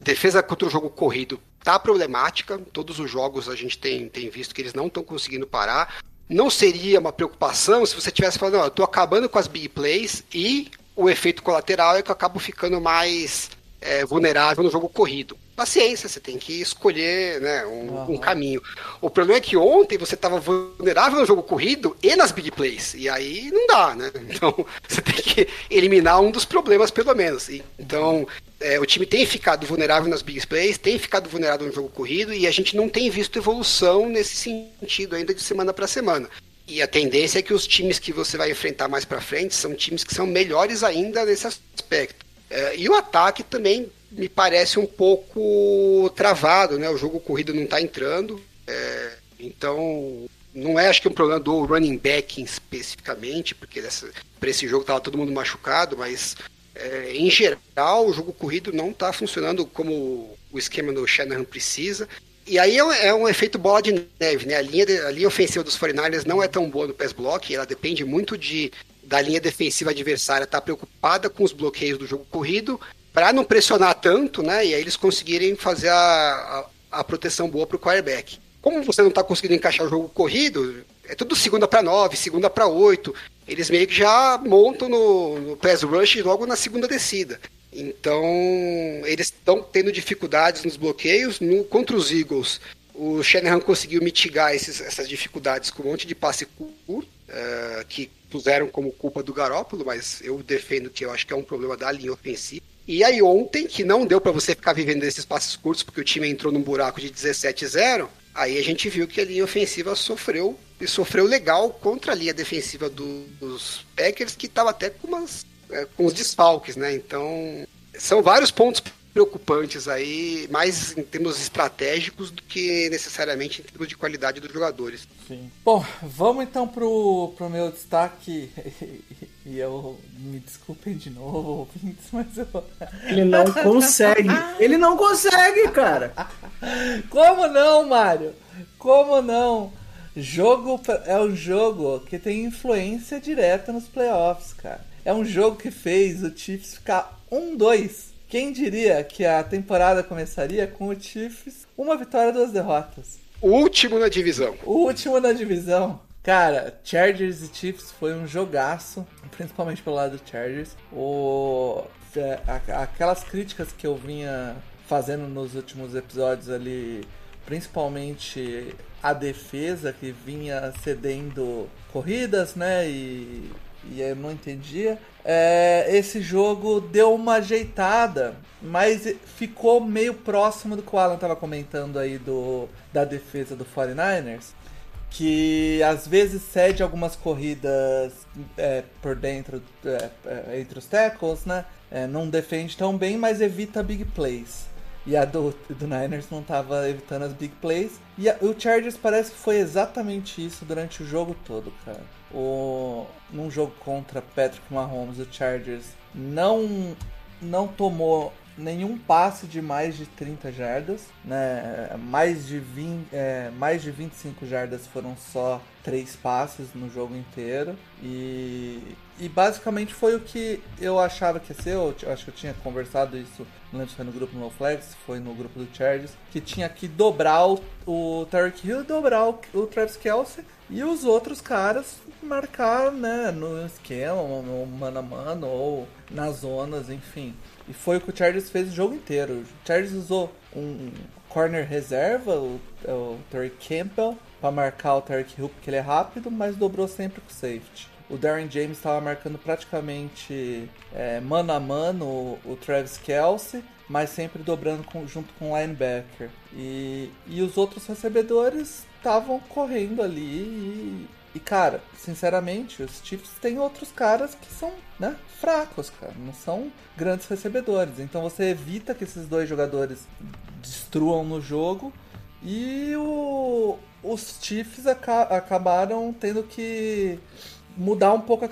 Defesa contra o jogo corrido tá problemática. Todos os jogos a gente tem, tem visto que eles não estão conseguindo parar. Não seria uma preocupação se você tivesse falando, ó, eu tô acabando com as big plays e o efeito colateral é que eu acabo ficando mais é, vulnerável no jogo corrido. Paciência, você tem que escolher né, um, Aham. um caminho. O problema é que ontem você estava vulnerável no jogo corrido e nas big plays. E aí não dá, né? Então você tem que eliminar um dos problemas, pelo menos. Então é, o time tem ficado vulnerável nas big plays, tem ficado vulnerável no jogo corrido e a gente não tem visto evolução nesse sentido ainda de semana para semana. E a tendência é que os times que você vai enfrentar mais para frente são times que são melhores ainda nesse aspecto. É, e o ataque também me parece um pouco travado, né? O jogo corrido não está entrando. é, então, não é acho que um problema do running back especificamente, porque para esse jogo estava todo mundo machucado, mas é, em geral o jogo corrido não está funcionando como o esquema do Shanahan precisa. E aí é um, é um efeito bola de neve, né? A linha, de- a linha ofensiva dos 49ers não é tão boa no pass block, ela depende muito de da linha defensiva adversária estar preocupada com os bloqueios do jogo corrido para não pressionar tanto, né? E aí eles conseguirem fazer a, a, a proteção boa para o quarterback. Como você não está conseguindo encaixar o jogo corrido, é tudo segunda para nove, segunda para oito. Eles meio que já montam no, no pass rush logo na segunda descida. Então, eles estão tendo dificuldades nos bloqueios. No, contra os Eagles, o Shanahan conseguiu mitigar esses- essas dificuldades com um monte de passe curto, eh, que puseram como culpa do Garópolo, mas eu defendo que eu acho que é um problema da linha ofensiva. E aí ontem, que não deu para você ficar vivendo esses passes curtos, porque o time entrou num buraco de 17-0, aí a gente viu que a linha ofensiva sofreu, e sofreu legal contra a linha defensiva do- dos Packers, que estava até com, umas, é, com os desfalques, né? Então, são vários pontos preocupantes aí, mais em termos estratégicos do que necessariamente em termos de qualidade dos jogadores. Sim. Bom, vamos então pro, pro meu destaque. E eu me desculpem de novo, ouvintes, mas eu. Ele não consegue. Ele não consegue, cara. Como não, Mário? Como não? Jogo é um jogo que tem influência direta nos playoffs, cara. É um jogo que fez o Chiefs ficar 1-2. Quem diria que a temporada começaria com o Chiefs uma vitória, duas derrotas? O último na divisão. O último na divisão. Cara, Chargers e Chiefs foi um jogaço, principalmente pelo lado do Chargers. O, é, aquelas críticas que eu vinha fazendo nos últimos episódios ali, principalmente a defesa que vinha cedendo corridas, né? E, e eu não entendia. É, esse jogo deu uma ajeitada, mas ficou meio próximo do que o Alan tava comentando aí do, da defesa do 49ers que às vezes cede algumas corridas é, por dentro, é, é, entre os tackles, né? É, não defende tão bem, mas evita big plays. E a do, do Niners não estava evitando as big plays. E a- o Chargers parece que foi exatamente isso durante o jogo todo, cara. O, num jogo contra Patrick Mahomes, o Chargers não, não tomou nenhum passe de mais de 30 jardas, né? Mais de 20, é, mais de 25 jardas foram só três passes no jogo inteiro e, e basicamente foi o que eu achava que ia ser. Eu, eu acho que eu tinha conversado isso, se foi no grupo No se foi no grupo do Chargers, que tinha que dobrar o, o Tarek Hill, dobrar o, o Travis Kelsey e os outros caras marcar, né, no esquema, no mano a mano ou nas zonas, enfim. E foi o que o Chargers fez o jogo inteiro. O Chargers usou um corner reserva, o, o Terry Campbell, para marcar o Tarek Hill porque ele é rápido, mas dobrou sempre com o safety. O Darren James estava marcando praticamente é, mano a mano o, o Travis Kelsey, mas sempre dobrando com- junto com o linebacker. E, e os outros recebedores estavam correndo ali e, e, cara, sinceramente, os Chiefs têm outros caras que são, né, fracos, cara, não são grandes recebedores. Então você evita que esses dois jogadores destruam no jogo. E o, os Chiefs aca- acabaram tendo que mudar um pouco a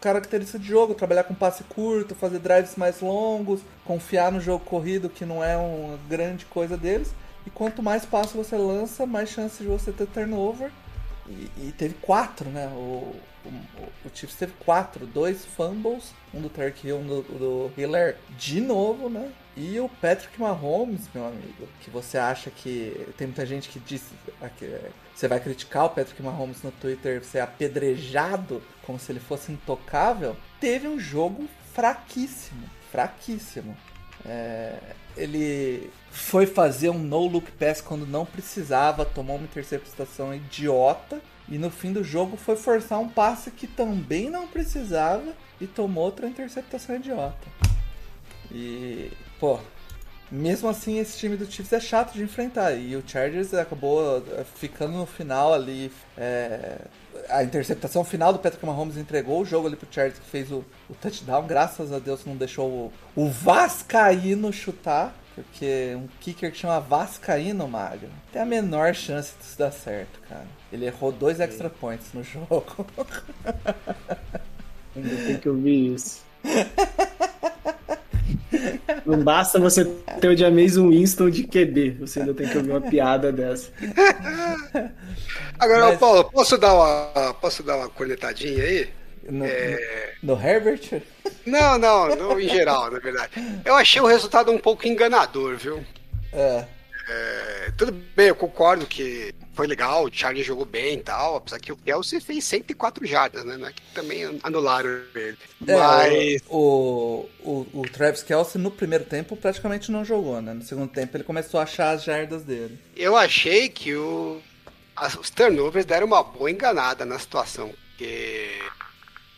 característica de jogo, trabalhar com passe curto, fazer drives mais longos, confiar no jogo corrido, que não é uma grande coisa deles. E quanto mais passe você lança, mais chance de você ter turnover. E, e teve quatro, né? O, o, o Chiefs teve quatro, dois fumbles, um do Tarek Hill, um do, do Hiller de novo, né? E o Patrick Mahomes, meu amigo, que você acha que. Tem muita gente que diz. que Você vai criticar o Patrick Mahomes no Twitter ser apedrejado como se ele fosse intocável. Teve um jogo fraquíssimo. Fraquíssimo. É, ele foi fazer um no-look pass quando não precisava, tomou uma interceptação idiota. E no fim do jogo foi forçar um passe que também não precisava e tomou outra interceptação idiota. E, pô, mesmo assim esse time do Chiefs é chato de enfrentar. E o Chargers acabou eh, ficando no final ali. é, a interceptação final do Patrick Mahomes entregou o jogo ali pro Chargers que fez o, o touchdown. Graças a Deus não deixou o, o Vascaíno chutar. Porque um kicker que chama Vascaíno, Magno, tem a menor chance disso dar certo, cara. Ele errou dois extra points no jogo. Ainda tem que ouvir isso. Não basta você ter o Jameson Winston de QB, você ainda tem que ouvir uma piada dessa. Agora, Mas- Paulo, posso dar uma, posso dar uma cornetadinha aí? No, É. no, no Herbert? Não, não, não em geral, na verdade. Eu achei o resultado um pouco enganador, viu? É. É, tudo bem, eu concordo que foi legal, o Charlie jogou bem e tal, apesar que o Kelsey fez 104 jardas, né? É que também anularam ele. É, Mas. o, o, o Travis Kelsey no primeiro tempo praticamente não jogou, né? No segundo tempo ele começou a achar as jardas dele. Eu achei que o, as- os turnovers deram uma boa enganada na situação. Porque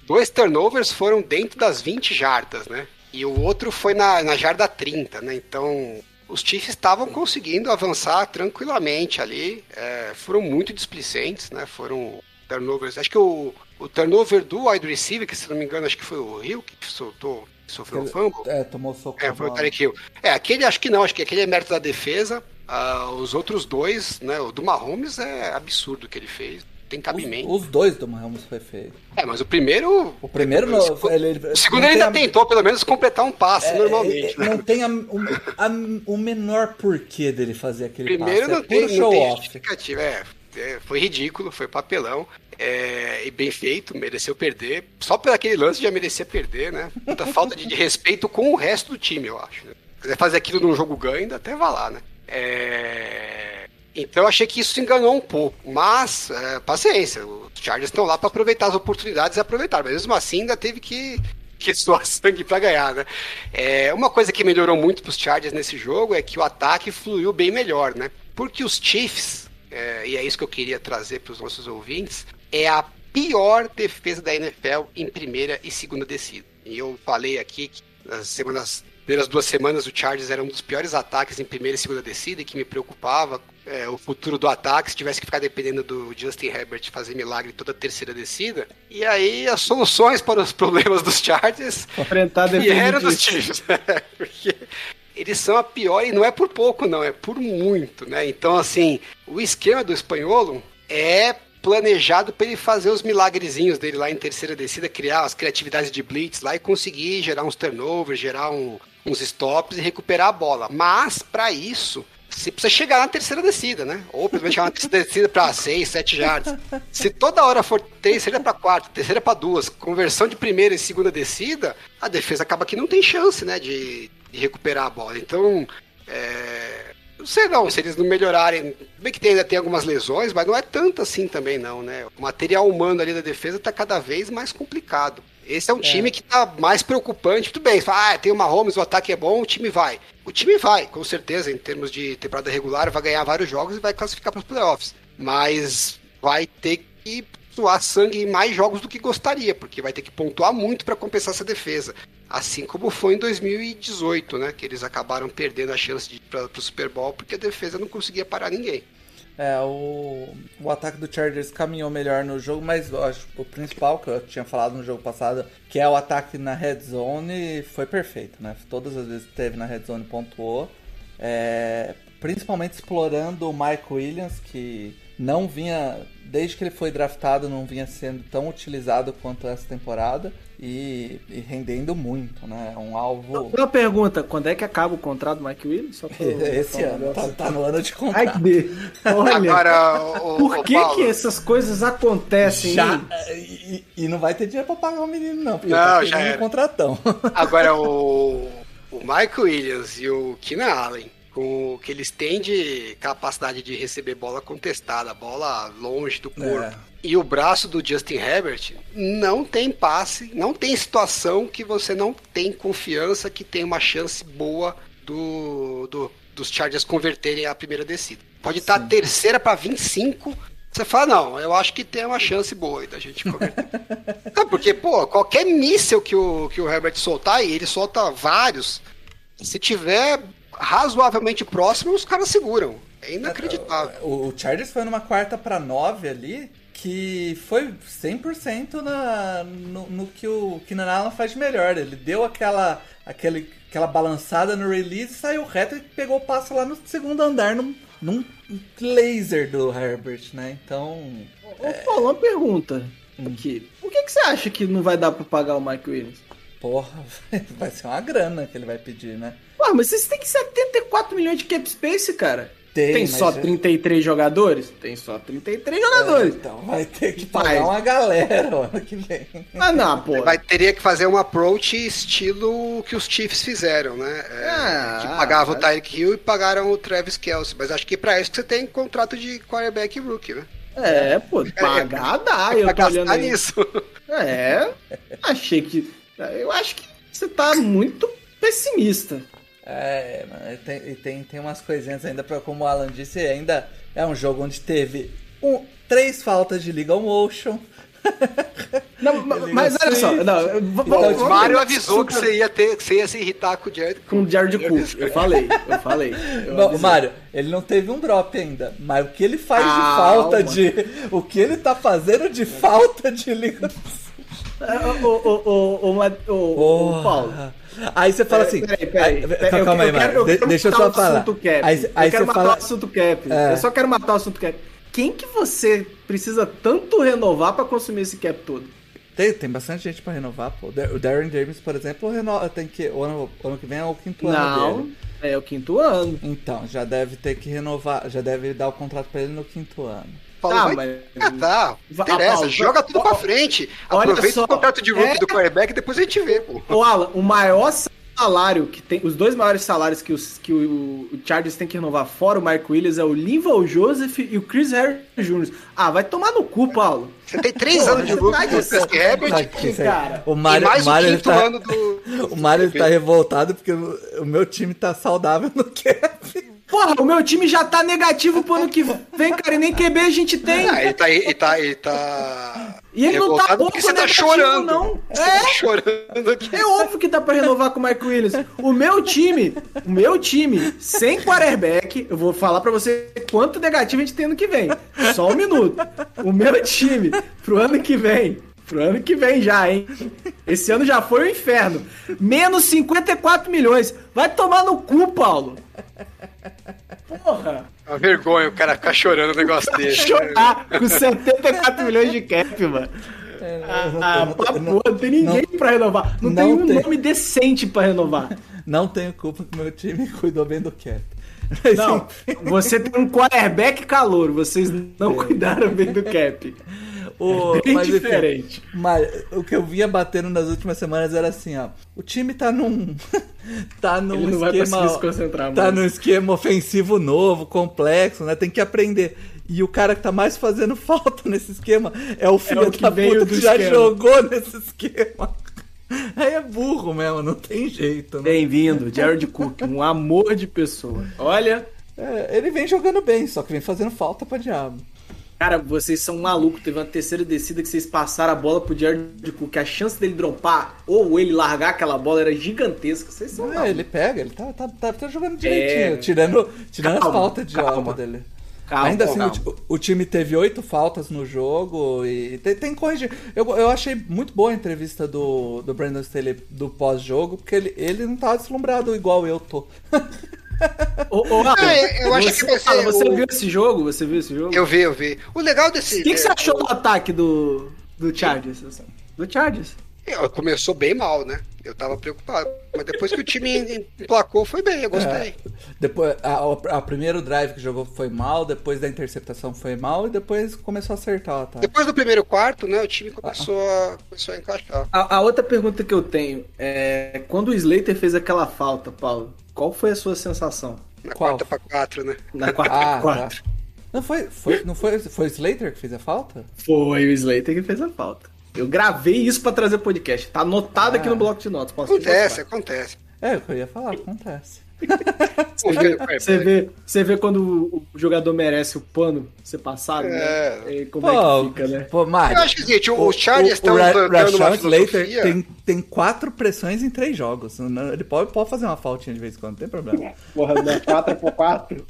dois turnovers foram dentro das 20 jardas, né? E o outro foi na, na jarda 30, né? Então os Chiefs estavam conseguindo avançar tranquilamente ali. é, foram muito displicentes, né? Foram turnovers. Acho que o, o turnover do wide receiver, que se não me engano, acho que foi o Hill que soltou, sofreu o fumble. É, tomou soco. É, foi o. Tarek Hill. É, aquele acho que não, acho que aquele é mérito da defesa. Ah, os outros dois, né? O do Mahomes é absurdo o que ele fez. Tem cabimento. Os, os dois do Mahomes foi feio. É, mas o primeiro. O primeiro não, o segundo não ele ainda tem a- tentou, pelo menos, completar um passe É, normalmente, é, né? Não tem a- o, a- o menor porquê dele fazer aquele Primeiro passe. não é tem, puro não tem justificativa. É, é, foi ridículo, foi papelão. é, e bem feito, mereceu perder. Só por aquele lance já merecia perder, né? Muita falta de, de respeito com o resto do time, eu acho. Né? Quiser fazer aquilo num jogo ganho, ainda até vai lá, né? É, Então eu achei que isso enganou um pouco. Mas, é, paciência, os Chargers estão lá para aproveitar as oportunidades e aproveitar. Mas mesmo assim ainda teve que, que suar sangue para ganhar, né? É, uma coisa que melhorou muito para os Chargers nesse jogo é que o ataque fluiu bem melhor, né? Porque os Chiefs, é, e é isso que eu queria trazer para os nossos ouvintes, é a pior defesa da NFL em primeira e segunda descida. E eu falei aqui que nas semanas primeiras duas semanas o Chargers era um dos piores ataques em primeira e segunda descida e que me preocupava é, o futuro do ataque se tivesse que ficar dependendo do Justin Herbert fazer milagre toda a terceira descida. E aí as soluções para os problemas dos Chargers Enfrentar vieram do dos Chiefs. Chiefs. Porque eles são a pior e não é por pouco não, é por muito, né? Então assim, o esquema do espanholo é planejado para ele fazer os milagrezinhos dele lá em terceira descida, criar as criatividades de blitz lá e conseguir gerar uns turnovers, gerar um- uns stops e recuperar a bola. Mas para isso você precisa chegar na terceira descida, né? Ou pelo menos chegar na terceira descida para 6, 7 jardas. Se toda hora for terceira para quarta, terceira para duas, conversão de primeira e segunda descida, a defesa acaba que não tem chance, né, de, de recuperar a bola. Então, é, não sei não, se eles não melhorarem, bem que tem, ainda tem algumas lesões, mas não é tanto assim também não, né? O material humano ali da defesa tá cada vez mais complicado. Esse é um time que tá mais preocupante. Tudo bem, fala, ah, tem uma Holmes, o ataque é bom, o time vai. O time vai, com certeza, em termos de temporada regular, vai ganhar vários jogos e vai classificar para os playoffs. Mas vai ter que suar sangue em mais jogos do que gostaria, porque vai ter que pontuar muito para compensar essa defesa. Assim como foi em 2018, né? Que eles acabaram perdendo a chance de ir para o Super Bowl porque a defesa não conseguia parar ninguém. É, o, o ataque do Chargers caminhou melhor no jogo, mas eu acho o principal que eu tinha falado no jogo passado, que é o ataque na red zone, foi perfeito, né? Todas as vezes que teve na red zone pontuou. é, principalmente explorando o Mike Williams, que não vinha, desde que ele foi draftado, não vinha sendo tão utilizado quanto essa temporada e, e rendendo muito, né? É Um alvo. Uma pergunta, quando é que acaba o contrato do Mike Williams? Pra Esse ano, tá, tá no ano de Ai, contrato. que de... Olha, Agora, o, por o que Paulo, que essas coisas acontecem? Já, hein? e, e não vai ter dinheiro pra pagar o menino, não, porque Não, tá já era. um contratão. agora o, o Mike Williams e o Keenan Allen, com o que eles têm de capacidade de receber bola contestada, bola longe do corpo, É. e o braço do Justin Herbert, não tem passe, não tem situação que você não tem confiança que tem uma chance boa do, do- dos Chargers converterem a primeira descida. Pode estar a terceira para 25. Você fala, não, eu acho que tem uma chance boa aí da gente converter. Não, porque, pô, qualquer míssel que o, que o Herbert soltar, e ele solta vários, se tiver razoavelmente próximo, os caras seguram. É inacreditável. O o Chargers foi numa quarta pra nove ali, que foi 100% na, no, no que o Keenan Allen faz de melhor. Ele deu aquela, aquele, aquela balançada no release, saiu reto e pegou o passo lá no segundo andar, num, num laser do Herbert, né? Então, Ô, Paulo, uma pergunta aqui. Por que, que você acha que não vai dar pra pagar o Mike Williams? porra, vai ser uma grana que ele vai pedir, né? Ué, mas vocês têm 74 milhões de cap space, cara. Tem, Tem só já- 33 jogadores? Tem só 33 jogadores. Então vai ter que Faz. pagar uma galera o ano que vem. Ah, não, pô. Vai, teria que fazer um approach estilo que os Chiefs fizeram, né? É, Ah, que pagavam o mas- Tyreek Hill e pagaram o Travis Kelce. Mas acho que pra isso você tem contrato de quarterback rookie, né? É, pô, pagar dá. Eu Pra tô olhando aí. nisso. É, achei que. Eu acho que você tá muito pessimista. É, mano, e tem, e tem, tem umas coisinhas ainda, pra, como o Alan disse, ainda é um jogo onde teve um, três faltas de legal motion. Não, mas olha só, não, Então, vamos- o O vamos Mário pegar avisou que você ia, ter, que você ia se irritar com o Jared Com o Jared Cook, eu falei, eu falei. eu Não. Mário, ele não teve um drop ainda, mas o que ele faz de Calma. falta de. O que ele tá fazendo de falta de liga. Ô, Ma- ô, ô, Paulo. Aí você fala assim. Peraí, peraí, calma aí, quero deixa eu matar só o falar. Aí, aí eu quero matar o assunto cap. É. Eu só quero matar o assunto cap. Quem que você precisa tanto renovar pra consumir esse cap todo? Tem, tem bastante gente pra renovar, pô. O Darren James, por exemplo, renova, tem que. O ano, o ano que vem é o quinto ano Não, é o quinto ano. Então, já deve ter que renovar, já deve dar o contrato pra ele no quinto ano. Paulo, Tá, vai mas- catar. Va- Interessa, Paulo, joga tudo ó, pra frente. Aproveita só, o contrato de rookie é- do quarterback e depois a gente vê, pô. Ô, Alan, o maior salário que tem. Os dois maiores salários que, os, que o, o Chargers tem que renovar fora o Mike Williams é o Linval Joseph e o Chris Harris Jr. Ah, vai tomar no cu, Paulo. Você tem três Pô, anos de rookie tá Herbert Aqui, isso aí. cara. O e Mário, mais o Mário o quinto tá, ano do... o Mário tá revoltado porque o, o meu time tá saudável no cap. Porra, o meu time já tá negativo pro ano que vem, cara, e nem QB a gente tem. Ah, ele tá... Ele tá, ele tá... E ele não tá porque você tá chorando. não. Você É. tá chorando aqui. É óbvio que dá pra renovar com o Mike Williams. O meu time, o meu time, sem quarterback, eu vou falar pra você quanto negativo a gente tem ano que vem. Só um minuto. O meu time, pro ano que vem, pro ano que vem já, hein? Esse ano já foi o inferno. Menos 54 milhões. Vai tomar no cu, Paulo. Porra. É uma vergonha o cara ficar chorando um negócio desse. Chorar com 74 milhões de cap, mano. Ah, pra porra, não tem ninguém pra renovar. Não, tem não um tem. nome decente pra renovar. Não tenho culpa que meu time cuidou bem do cap. Mas, Não, enfim, você tem um quarterback calor, vocês não cuidaram bem do cap. O, É bem mas, enfim, diferente. Mas o que eu vinha batendo nas últimas semanas era assim, ó. O time tá num. tá num Ele não vai esquema. conseguir se concentrar tá num esquema ofensivo novo, complexo, né? Tem que aprender. E o cara que tá mais fazendo falta nesse esquema é o filho o que da puta que já esquema. jogou nesse esquema. Aí é burro mesmo, não tem jeito, né? Bem-vindo, Jared Cook, um amor de pessoa. Olha, É, ele vem jogando bem, só que vem fazendo falta pra diabo. Cara, vocês são malucos. Teve uma terceira descida que vocês passaram a bola pro Jared Cook. A chance dele dropar ou ele largar aquela bola era gigantesca. Vocês são É, ele pega, ele tá, tá, tá, tá jogando direitinho, É. tirando, tirando Calma, as faltas de calma. alma dele. Calma, Ainda assim, o, o time teve oito faltas no jogo e tem, tem que corrigir. Eu, eu achei muito boa a entrevista do, do Brandon Staley do pós-jogo, porque ele, ele não tava deslumbrado igual eu tô. Ô, ô, Alan, É, eu acho você, que Alan, você o- viu esse jogo? Você viu esse jogo? Eu vi, eu vi. O legal desse. O que, que você é, achou do ataque do, do Chargers? Do Chargers? É, Começou bem mal, né? Eu tava preocupado. Mas depois que o time emplacou, foi bem, eu gostei. Depois, a, a primeiro drive que jogou foi mal, depois da interceptação foi mal e depois começou a acertar ataque. Depois do primeiro quarto, né? O time começou, a, começou a encaixar. A, a outra pergunta que eu tenho é: quando o Slater fez aquela falta, Paulo, qual foi a sua sensação? Na Qual? quarta pra quatro, né? Na quarta Ah, quatro. tá. Não foi, foi, não foi, foi o Slater que fez a falta? Foi o Slater que fez a falta. Eu gravei isso pra trazer podcast. Tá anotado aqui Ah. no bloco de notas. Posso te Acontece, acontece. É, o que eu ia falar, acontece. Você vê, você vê quando o o jogador merece o pano ser passado, É. né? E como Pô, é que fica, né? pô Mário, Eu acho que, gente, o- os Chargers estão Ra- implantando uma filosofia. tem, tem quatro pressões em três jogos. Ele pode, pode fazer uma faltinha de vez em quando, não tem problema. Porra, né? 4x4.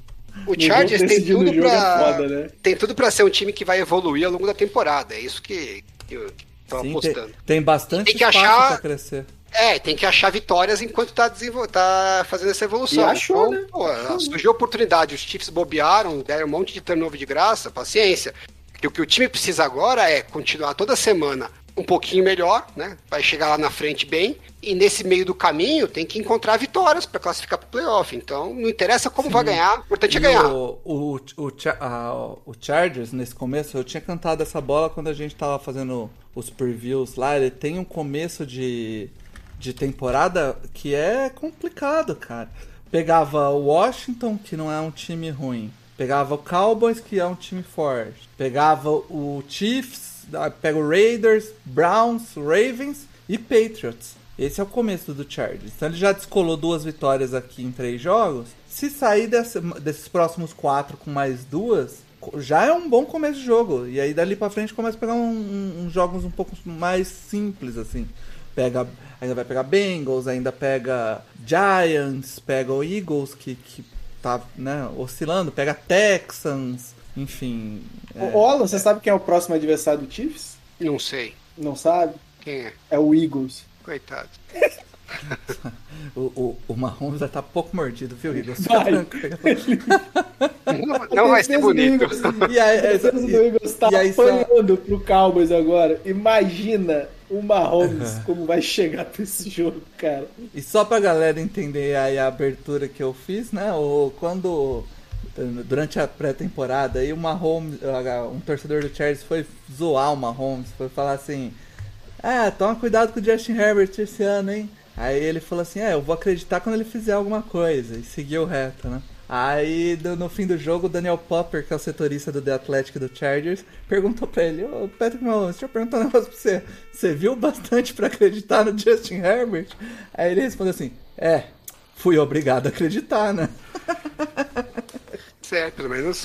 O Chargers tem tudo jogo pra. é foda, né? Tem tudo pra ser um time que vai evoluir ao longo da temporada. É isso que, que eu tô Sim, tem, apostando. tem bastante Tem que espaço achar- pra crescer. É, tem que achar vitórias enquanto tá, desenvol... tá fazendo essa evolução. E achou, Então, né? Pô, surgiu oportunidade, os Chiefs bobearam, deram um monte de turnover de graça, paciência. Porque o que o time precisa agora é continuar toda semana um pouquinho melhor, né? Vai chegar lá na frente bem. E nesse meio do caminho tem que encontrar vitórias para classificar pro playoff. Então não interessa como vai ganhar, o importante é E ganhar. O, o, o, a- o Chargers, nesse começo, eu tinha cantado essa bola quando a gente tava fazendo os previews lá. Ele tem um começo de, de temporada que é complicado, cara. Pegava o Washington, que não é um time ruim. Pegava o Cowboys, que é um time forte. Pegava o Chiefs, pega o Raiders, Browns, Ravens e Patriots. Esse é o começo do Chargers. Então ele já descolou duas vitórias aqui em três jogos. Se sair dessa- desses próximos quatro com mais duas, já é um bom começo de jogo. E aí dali pra frente começa a pegar um- um- uns jogos um pouco mais simples, assim. Pega, ainda vai pegar Bengals, ainda pega Giants, pega o Eagles, que, que tá né, oscilando, pega Texans, enfim. é. Ô, Alan, você sabe quem é o próximo adversário do Chiefs? Não sei. Não sabe? Quem é? É o Eagles. Coitado. O, o, o Mahomes vai estar pouco mordido, viu, Eagles? Vai. Não, não vai ser bonito. E aí, A defesa do Eagles tá só- apanhando pro Cowboys agora. Imagina o Mahomes como vai chegar pra esse jogo, cara. E só pra galera entender aí a abertura que eu fiz, né? O, quando durante a pré-temporada Mahomes, um torcedor do Chargers foi zoar o Mahomes, foi falar assim: "Ah, toma cuidado com o Justin Herbert esse ano, hein?" Aí ele falou assim: "É, eu vou acreditar quando ele fizer alguma coisa" e seguiu reto, né? Aí no fim do jogo, o Daniel Popper, que é o setorista do The Athletic do Chargers, perguntou pra ele: Ô Patrick Mahomes, deixa eu perguntar um negócio pra você. Você viu bastante pra acreditar no Justin Herbert? Aí ele respondeu assim: É, fui obrigado a acreditar, né? Certo, pelo menos.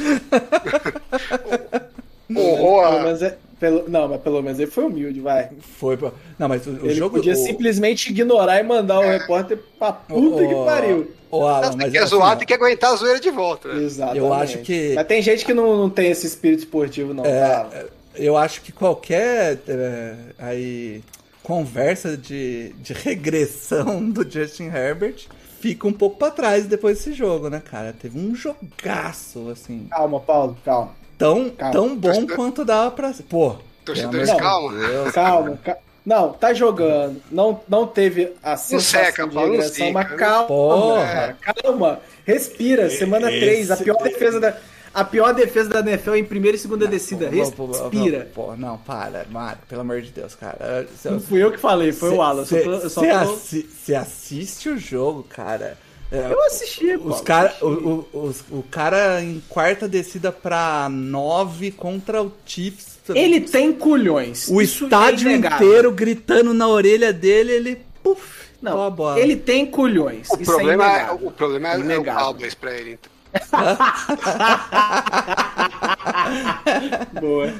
Menos é- pelo- não, mas pelo menos ele foi humilde, vai. Foi pra... Não, mas o, o Ele jogo. podia o, simplesmente ignorar e mandar o repórter pra puta que o- pariu. O Alan, mas quer assim, zoar, ó, tem que aguentar a zoeira de volta. né? Exatamente. Eu acho que- Mas tem gente que não, não tem esse espírito esportivo, não. tá? É, eu acho que qualquer é, aí conversa de, de regressão do Justin Herbert fica um pouco pra trás depois desse jogo, né, cara? Teve um jogaço, assim, Calma, Paulo, calma. tão, Calma. tão bom Torcedor- quanto dava pra. Pô, Torcedores, calma. Deus. Calma, ca- Não, tá jogando. Não, não teve a sensação seca, de regressão, mas calma, Porra. cara, calma. Respira, semana Esse- 3, a pior defesa da a pior defesa da NFL em primeira e segunda descida. Pô, pô, pô, Respira. Pô, pô, não, para, Mário, pelo amor de Deus, cara. Você- Não fui eu que falei, foi o Alan. Você eu tô- assiste o jogo, cara. É, Eu assisti, Os Paulo, cara, assisti. o, o, os- o cara em quarta descida pra 9 contra o Chiefs. Ele tem culhões. o Isso estádio é inteiro gritando na orelha dele, ele. Puf, Não, bola. ele tem culhões. O Isso problema, é é, o problema é o Inegável. Cowboys pra ele. Então. Boa.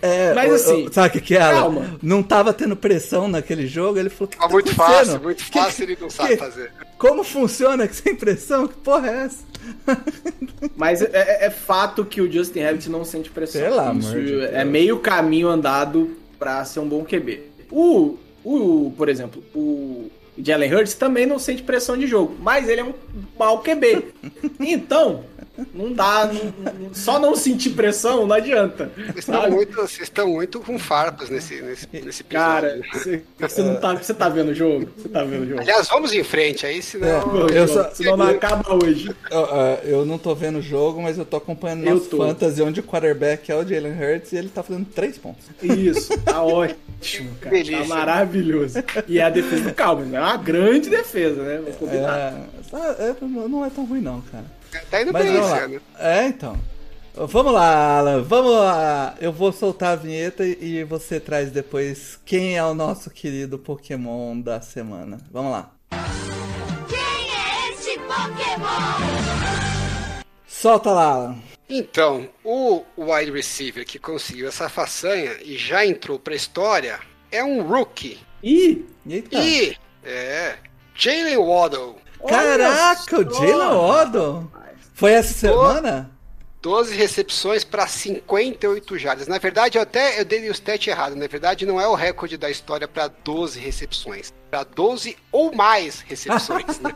É, Mas assim, o- sabe o que, que era? calma. Não tava tendo pressão naquele jogo, ele falou que. Tá tá muito acontecendo? fácil, muito Que- fácil, ele não sabe que- fazer. Como funciona sem pressão? Que porra é essa? Mas é, é- é fato que o Justin Herbert não sente pressão. Pelo amor Isso de é meio caminho andado pra ser um bom QB. O, o por exemplo, o, O Jalen Hurts também não sente pressão de jogo, mas ele é um mau QB. Então, não dá, não- não- só não sentir pressão não adianta. Vocês estão muito, vocês estão muito com farpas nesse, nesse, nesse. Cara, você, você não tá, você tá vendo o jogo? Você tá vendo o jogo? Aliás, vamos em frente aí, senão. Pô, eu só- senão não acaba hoje. Eu, ah, eu não tô vendo o jogo, mas eu tô acompanhando Eu nosso tô. fantasy, onde o quarterback é o Jalen Hurts e ele tá fazendo 3 pontos. Isso, tá ótimo, cara. Delícia. Tá maravilhoso. E é a defesa do Cowboys, é uma grande defesa, né? Vamos combinar. É, tá- é, não é tão ruim não, cara. Tá indo Mas bem vamos esse lá. ano. É, então. Vamos lá, Alan, vamos lá. Eu vou soltar a vinheta e você traz depois quem é o nosso querido Pokémon da semana. Vamos lá. Quem é este Pokémon? Solta lá, Alan. Então, o wide receiver que conseguiu essa façanha e já entrou pra história é um rookie. Ih, Eita. E é Jalen Waddle. Caraca, o olha. Jalen Waddle. Foi essa semana? 12 recepções para 58 jardas. Na verdade, eu até eu dei o stat errado. Na verdade, não é o recorde da história para 12 recepções. Para 12 ou mais recepções. né?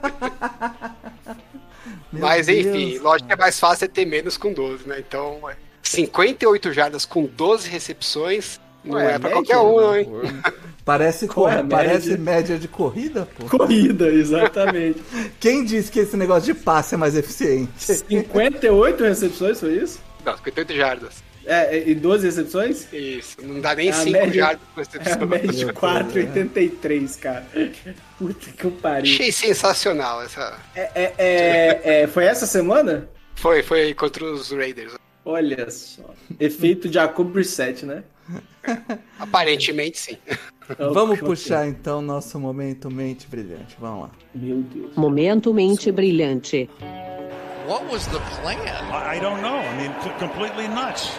Mas enfim, Deus, lógico que é mais fácil é ter menos com 12, né? Então, é, 58 jardas com 12 recepções não Ué, é pra qualquer um, não, hein? Parece, Qual é parece média? média de corrida, pô. corrida, exatamente. Quem disse que esse negócio de passe é mais eficiente? 58 recepções, foi isso? Não, 58 jardas. É, é, e 12 recepções? Isso, não dá nem É a 5 média- jardas por É a recepção. média de Meu 4,83, cara. Puta que pariu. Achei sensacional essa. É, é, é, é, foi essa semana? Foi, foi contra os Raiders. Olha só. Efeito Jacob Brissett, né? Aparentemente, sim. Vamos Ok. puxar então nosso momento mente brilhante. Vamos lá. Meu Deus. Momento mente brilhante. What was the plan? I don't know. I mean, completely nuts.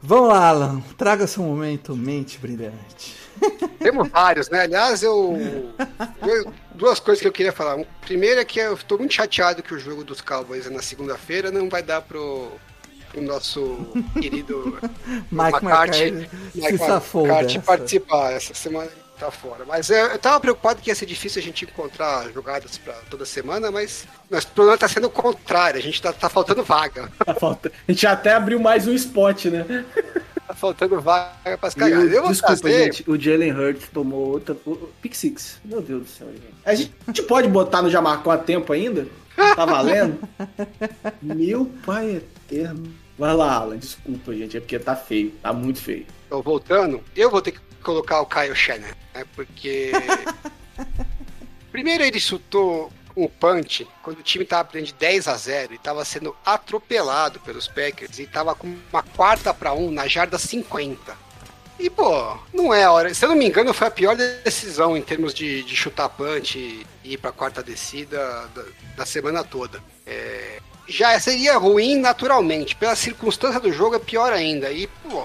Vamos lá, Alan. Traga seu momento mente brilhante. Temos vários, né? Aliás, eu. Duas coisas que eu queria falar. Primeiro é que eu estou muito chateado que o jogo dos Cowboys é na segunda-feira, não vai dar pro, pro nosso querido Mike McCarthy se safou McCarthy participar. Essa semana tá fora. Mas é, eu tava preocupado que ia ser difícil a gente encontrar jogadas pra toda semana, mas nosso problema tá sendo o contrário. A gente tá, tá faltando vaga. Tá falta... A gente até abriu mais um spot, né? Tá faltando vaga pras cagadas. Eu vou Desculpa, trazer- gente. O Jalen Hurts tomou outra. o- o Pick Six. Meu Deus do céu, gente. A gente pode botar no Jamarcó a tempo ainda? Tá valendo? Meu pai eterno. Vai lá, Alan. Desculpa, gente. É porque tá feio. Tá muito feio. Então, voltando, eu vou ter que colocar o Kyle Shannon, né? Porque. Primeiro ele chutou um punch quando o time tava perdendo de 10 a 0 e tava sendo atropelado pelos Packers e tava com uma quarta para um na jarda 50. E, pô, não é a hora. Se eu não me engano, foi a pior decisão em termos de, de chutar punch e ir pra quarta descida da, da semana toda. É, já seria ruim naturalmente. Pela circunstância do jogo, é pior ainda. E, pô,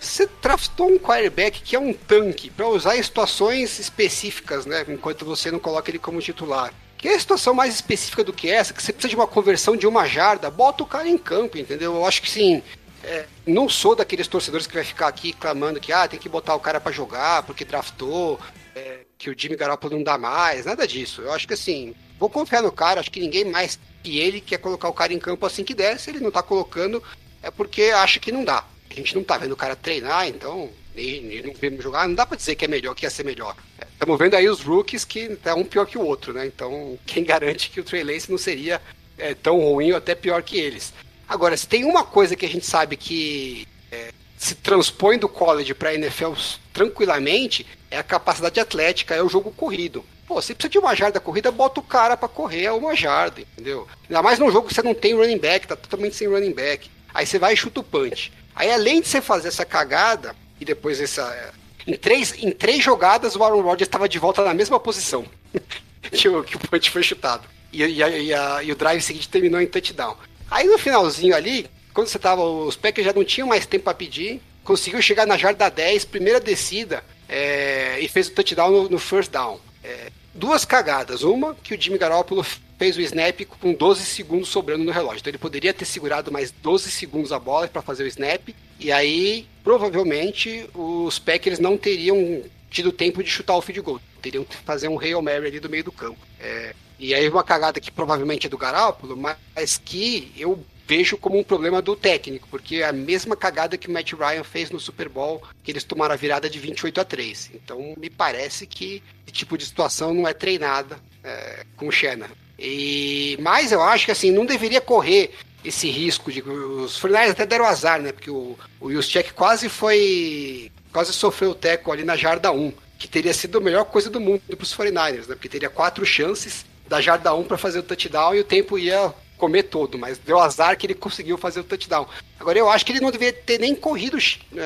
você draftou um quarterback que é um tanque pra usar em situações específicas, né? Enquanto você não coloca ele como titular. Que é situação mais específica do que essa, que você precisa de uma conversão de uma jarda, bota o cara em campo, entendeu? Eu acho que sim. é, não sou daqueles torcedores que vai ficar aqui clamando que ah, tem que botar o cara pra jogar porque draftou, é, que o Jimmy Garoppolo não dá mais, nada disso. Eu acho que assim, vou confiar no cara, acho que ninguém mais que ele quer colocar o cara em campo assim que der, se ele não tá colocando, é porque acha que não dá. A gente não tá vendo o cara treinar, então, nem, não vemos jogar, não dá pra dizer que é melhor, que ia ser melhor. Estamos vendo aí os rookies que tá um pior que o outro, né? Então, quem garante que o Trey Lance não seria é, tão ruim ou até pior que eles. Agora, se tem uma coisa que a gente sabe que é, se transpõe do college pra NFL tranquilamente, é a capacidade atlética, é o jogo corrido. Pô, se precisa de uma jarda corrida, bota o cara pra correr a uma jarda, entendeu? Ainda mais num jogo que você não tem running back, tá totalmente sem running back. Aí você vai e chuta o punch. Aí além de você fazer essa cagada, e depois essa. Em três, em três jogadas o Aaron Rodgers estava de volta na mesma posição que, o, que o punch foi chutado. E, e a- e a- e o drive seguinte terminou em touchdown. Aí no finalzinho ali, quando você tava. Os Packers já não tinham mais tempo pra pedir. Conseguiu chegar na jarda 10, primeira descida, é, e fez o touchdown no, no first down. É, duas cagadas. Uma, que o Jimmy Garoppolo fez o snap com 12 segundos sobrando no relógio. Então ele poderia ter segurado mais 12 segundos a bola para fazer o snap. E aí, provavelmente, os Packers não teriam tido tempo de chutar o field goal. Teriam que fazer um Hail Mary ali do meio do campo. É, e aí uma cagada que provavelmente é do Garoppolo, mas que eu vejo como um problema do técnico, porque é a mesma cagada que o Matt Ryan fez no Super Bowl, que eles tomaram a virada de 28 a 3. Então me parece que esse tipo de situação não é treinada é, com o Shannon. E, mas eu acho que assim, não deveria correr esse risco de os 49 até deram azar, né? Porque o, o Juszczyk quase foi quase sofreu o teco ali na jarda 1, que teria sido a melhor coisa do mundo para os 49ers, né? Porque teria quatro chances da jarda 1 para fazer o touchdown e o tempo ia comer todo, mas deu azar que ele conseguiu fazer o touchdown. Agora eu acho que ele não deveria ter nem corrido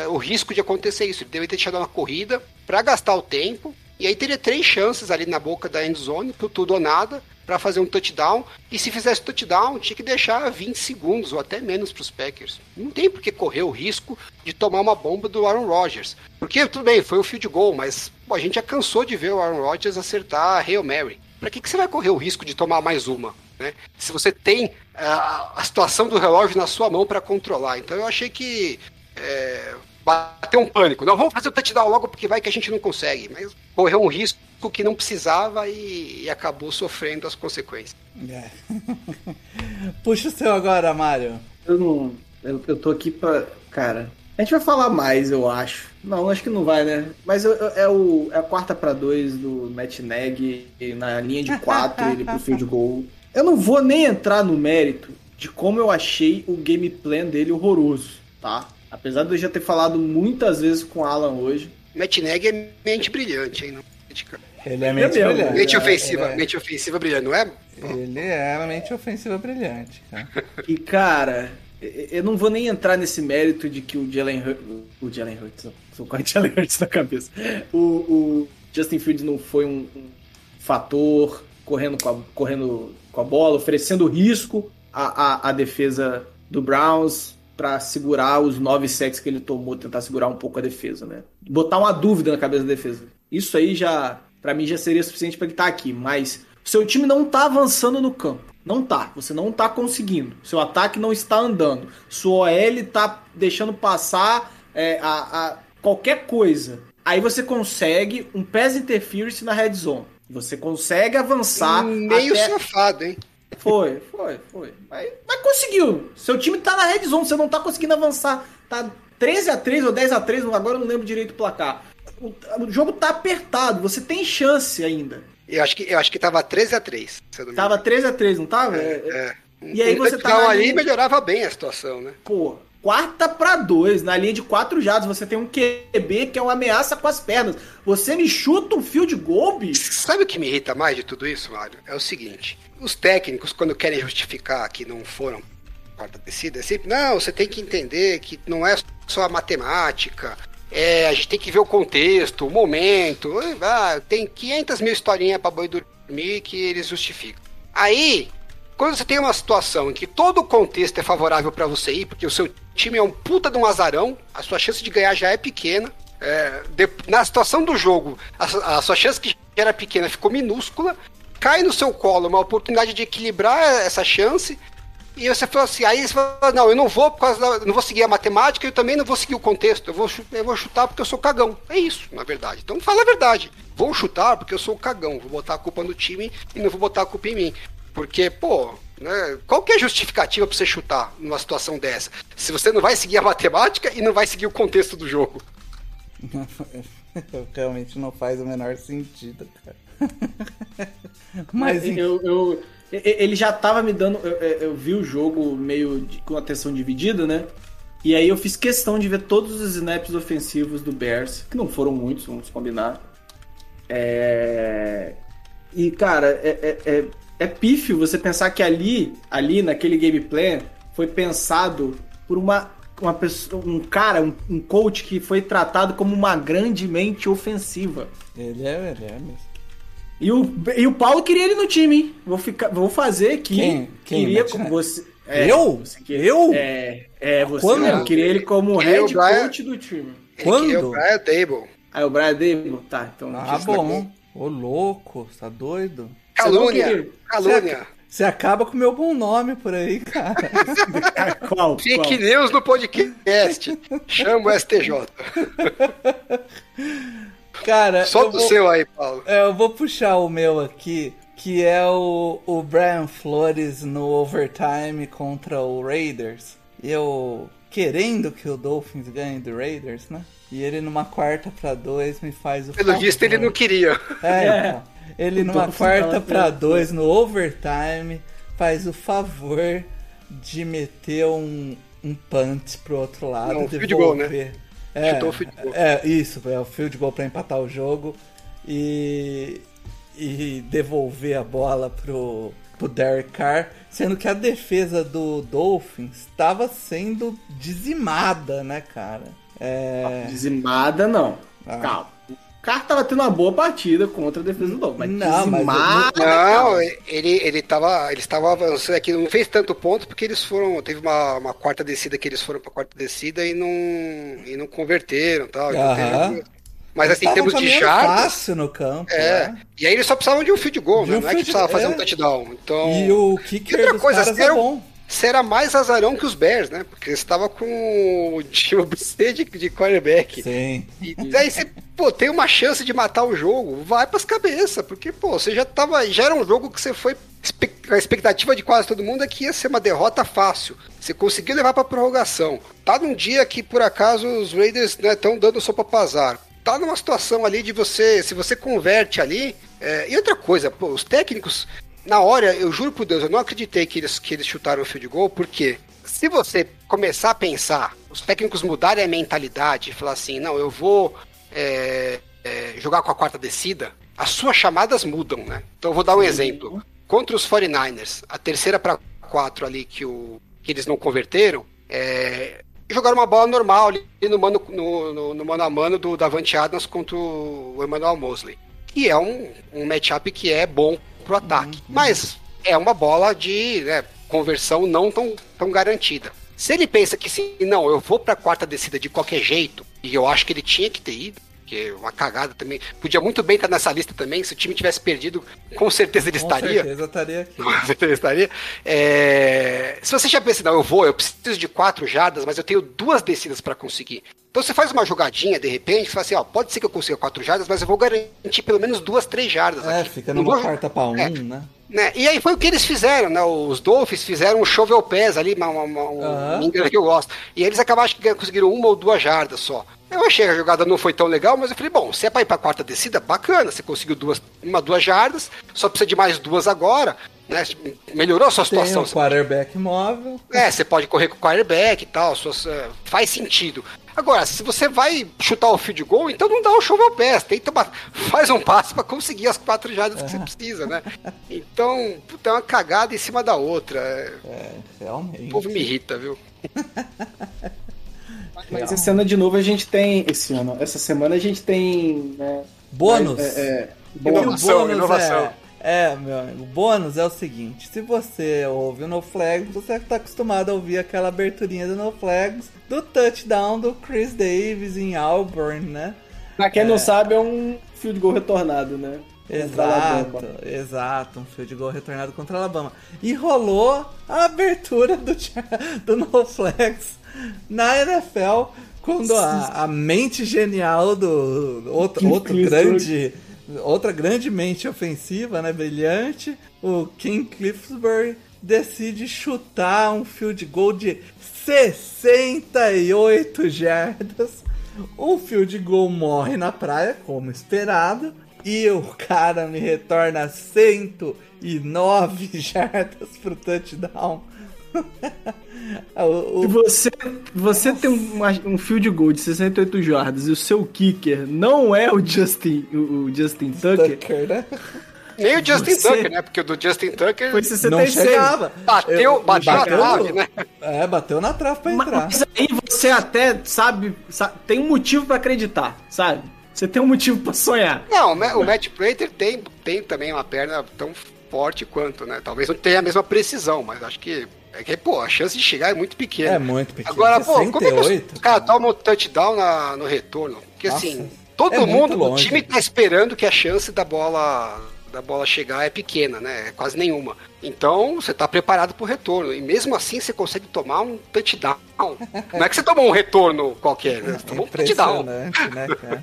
o risco de acontecer isso. Ele deveria ter deixado uma corrida para gastar o tempo e aí teria três chances ali na boca da end zone, pro tudo ou nada, para fazer um touchdown. E se fizesse touchdown, tinha que deixar 20 segundos ou até menos para os Packers. Não tem por que correr o risco de tomar uma bomba do Aaron Rodgers. Porque, tudo bem, foi o field goal, mas pô, a gente já cansou de ver o Aaron Rodgers acertar a Hail Mary. Para que, que você vai correr o risco de tomar mais uma? Né? Se você tem a, a situação do relógio na sua mão para controlar. Então eu achei que é, bateu um pânico. Não, vamos fazer o touchdown logo porque vai que a gente não consegue. Mas correu um risco que não precisava e, e acabou sofrendo as consequências. É. Puxa o seu agora, Mário. Eu não. Eu, eu tô aqui pra. Cara. A gente vai falar mais, eu acho. Não, acho que não vai, né? Mas eu, eu, é, o, é a quarta para dois do Matt Neg na linha de quatro, ele pro field goal. Eu não vou nem entrar no mérito de como eu achei o game plan dele horroroso, tá? Apesar de eu já ter falado muitas vezes com o Alan hoje. Matt Neg é mente brilhante, hein? Não ele é mente É mesmo. brilhante. Mente É, ofensiva, ele é- mente ofensiva brilhante, não é? Ele é uma mente ofensiva brilhante, cara. E, cara, eu não vou nem entrar nesse mérito de que o Jalen Hurts. O Jalen Hurts, tô com a Jalen Hurts na cabeça. O, o Justin Fields não foi um, um fator correndo com, a, correndo com a bola, oferecendo risco à, à, à defesa do Browns para segurar os nove sacks que ele tomou, tentar segurar um pouco a defesa, né? Botar uma dúvida na cabeça da defesa. Isso aí já, para mim, já seria suficiente para ele estar aqui, mas seu time não tá avançando no campo. Não tá. Você não tá conseguindo. Seu ataque não está andando. Sua OL tá deixando passar é, a, a qualquer coisa. Aí você consegue um pass interference na red zone. Você consegue avançar. Meio até... safado, hein? Foi, foi, foi. Mas, mas conseguiu. Seu time tá na red zone, você não tá conseguindo avançar. Tá 13 a 3 ou 10 a 3 agora eu não lembro direito o placar. O, o jogo tá apertado, você tem chance ainda. Eu acho que, eu acho que tava 13 a 3 se eu não me Tava engano. 13 a 3 não tava? É. E aí você tá touchdown na ali melhorava bem a situação, né? Pô, quarta pra dois, na linha de quatro jardas, você tem um QB que é uma ameaça com as pernas. Você me chuta um field goal, bicho? Sabe o que me irrita mais de tudo isso, Mário? É o seguinte: os técnicos, quando querem justificar que não foram quarta descida, é sempre, não, você tem que entender que não é só a matemática, é, a gente tem que ver o contexto, o momento, ah, tem 500 mil historinhas pra boi dormir que eles justificam. Aí, quando você tem uma situação em que todo o contexto é favorável pra você ir, porque o seu time é um puta de um azarão, a sua chance de ganhar já é pequena. é, de- na situação do jogo, a, a sua chance que era pequena ficou minúscula. Cai no seu colo uma oportunidade de equilibrar essa chance. E você fala assim, aí você fala, não, eu não vou por causa da, não vou seguir a matemática, eu também não vou seguir o contexto, eu vou, eu vou chutar porque eu sou cagão. É isso, na verdade. Então fala a verdade. Vou chutar porque eu sou cagão, vou botar a culpa no time e não vou botar a culpa em mim. Porque, pô, né, qual que é a justificativa pra você chutar numa situação dessa? Se você não vai seguir a matemática e não vai seguir o contexto do jogo. Realmente não faz o menor sentido, cara. Mas enfim, eu, eu- ele já tava me dando. Eu, eu- eu vi o jogo meio de- com atenção dividida, né? E aí eu fiz questão de ver todos os snaps ofensivos do Bears, que não foram muitos, vamos combinar. É... E, cara, é, é, é, é pífio você pensar que ali, ali naquele game plan, foi pensado por uma, uma pessoa, um cara, um, um coach que foi tratado como uma grande mente ofensiva. ele é, ele é mesmo. E o, e o Paulo queria ele no time, hein? Vou, ficar, vou fazer aqui. Quem? Quem, Queria Matt com Nagy? você. Eu? você queria- Eu? É, é você. Quando? Eu queria ele como Queria head Brian- coach do time. Quando? queria o Brian Dable. Aí o Brian Dable, tá, então. Ah, eu bom. Ô, louco, tá doido? Calúnia. Calúnia. Você acaba com o meu bom nome por aí, cara. Qual? Fake qual? news no podcast. Chama o STJ. Cara, Solta eu o vou- seu aí, Paulo. É, eu vou puxar o meu aqui, que é o, o Brian Flores no overtime contra o Raiders. Eu querendo que o Dolphins ganhe do Raiders, né? E ele numa quarta pra dois me faz o Pelo visto, ele não queria. É, É. então. Ele numa quarta perto. dois no overtime faz o favor de meter um, um punt pro outro lado. Não, um field goal, né? devolver. É, Chutou o field goal. é, isso, é o field goal pra empatar o jogo e, e devolver a bola pro, pro Derek Carr, sendo que a defesa do Dolphins estava sendo dizimada, né, cara? É, Dizimada, não. Ah. Calma. O cara tava tendo uma boa partida contra a defesa do Dolphins. Mas Não, mas dizimada. Não, calma. ele, ele tava. Eles estavam avançando aqui, não fez tanto ponto porque eles foram. Teve uma, uma quarta descida que eles foram pra quarta descida e não. e não converteram tal. Mas assim, em termos de jardas. fácil no campo. É. né? E aí eles só precisavam de um field goal, De né? um Não é que precisava fazer é. um touchdown. Então. E o kicker outra dos coisa, caras era é um- bom. Você era mais azarão que os Bears, né? Porque você estava com o BC de, de quarterback. Sim. E daí você, pô, tem uma chance de matar o jogo, vai pras cabeças, porque, pô, você já tava. Já era um jogo que você foi. A expectativa de quase todo mundo é que ia ser uma derrota fácil. Você conseguiu levar pra prorrogação. Tá num dia que, por acaso, os Raiders estão dando sopa pro azar. Tá numa situação ali de você. Se você converte ali. é, e outra coisa, pô, os técnicos. Na hora, eu juro por Deus, eu não acreditei que eles, que eles chutaram o field goal, porque se você começar a pensar, os técnicos mudarem a mentalidade e falar assim, não, eu vou é, é, jogar com a quarta descida, as suas chamadas mudam, né? Então eu vou dar um exemplo. Contra os 49ers, a terceira para quatro ali que, o, que eles não converteram, é, jogaram uma bola normal ali no mano, no, no, no mano a mano do Davante Adams contra o Emmanuel Mosley. Que é um, um matchup que é bom pro ataque. Mas é uma bola de né, conversão não tão, tão garantida. Se ele pensa que sim, não, eu vou pra quarta descida de qualquer jeito, e eu acho que ele tinha que ter ido, uma cagada também. Podia muito bem estar nessa lista também, se o time tivesse perdido, com certeza ele Com estaria. certeza estaria aqui. Com certeza estaria. É, Se você já pensa, não, eu vou, eu preciso de quatro jardas, mas eu tenho duas descidas para conseguir. Então você faz uma jogadinha, de repente, você fala assim, ó, pode ser que eu consiga quatro jardas, mas eu vou garantir pelo menos duas, três jardas É, aqui. fica numa vou- quarta pra um, É. né? né? E aí foi o que eles fizeram, né? Os Dolphins fizeram um shovel pass ali, uma, uma, uma, um Aham. engano que eu gosto. E eles acabaram acho que conseguiram uma ou duas jardas só. Eu achei que a jogada não foi tão legal, mas eu falei, bom, se é pra ir pra quarta descida, bacana, você conseguiu duas, uma, duas jardas, só precisa de mais duas agora, né? Melhorou a sua Tem situação. o quarterback móvel. É, você pode correr com o quarterback e tal, suas, é, faz sentido. Agora, se você vai chutar o field goal, então não dá o shovel pass, tenta ba- faz um passe pra conseguir as quatro jardas que você precisa, né? Então, puta, é uma cagada em cima da outra. é, É, O realmente. povo me irrita, viu? Mas esse ano de novo a gente tem. Esse ano, essa semana a gente tem. Né, Bônus. É, é, bônus. Inovação, bônus inovação. É, é, meu amigo, o bônus é o seguinte: se você ouve o No Flags, você tá acostumado a ouvir aquela aberturinha do No Flags do touchdown do Chris Davis em Auburn, né? Pra quem não sabe, é um field goal retornado, né? Exato, exato, um field goal retornado contra a Alabama. E rolou a abertura do, do No Flags na NFL quando a, a mente genial do outro, outro grande outra grande mente ofensiva, né, brilhante, o King Cliffsbury decide chutar um field goal de 68 jardas. O field goal morre na praia, como esperado, e o cara me retorna 109 jardas pro touchdown. O- E o- você, você tem uma- um field goal de 68 jardas e o seu kicker não é o Justin, o, o Justin Tucker, Tucker, né? Nem o Justin Você- Tucker, né? Porque o do Justin Tucker foi Não 66. chegava. bateu, Eu- bateu, bateu- a trave, né? É, bateu na trave pra entrar. Mas aí você até sabe, sa- tem um motivo pra acreditar, sabe? Você tem um motivo pra sonhar. Não, o o Matt Prater tem, tem também uma perna tão forte quanto, né? Talvez não tenha a mesma precisão, mas acho que. É que, pô, a chance de chegar é muito pequena. É muito pequeno. Agora, pô, como é que os 68, caras tomam touchdown na- no retorno? Porque Nossa, assim, todo é mundo do longe. time tá esperando que a chance da bola da bola chegar é pequena, né? É quase nenhuma. Então, você tá preparado pro retorno. E mesmo assim, você consegue tomar um touchdown. Não é que você tomou um retorno qualquer, né? Você tomou um touchdown. Né, cara?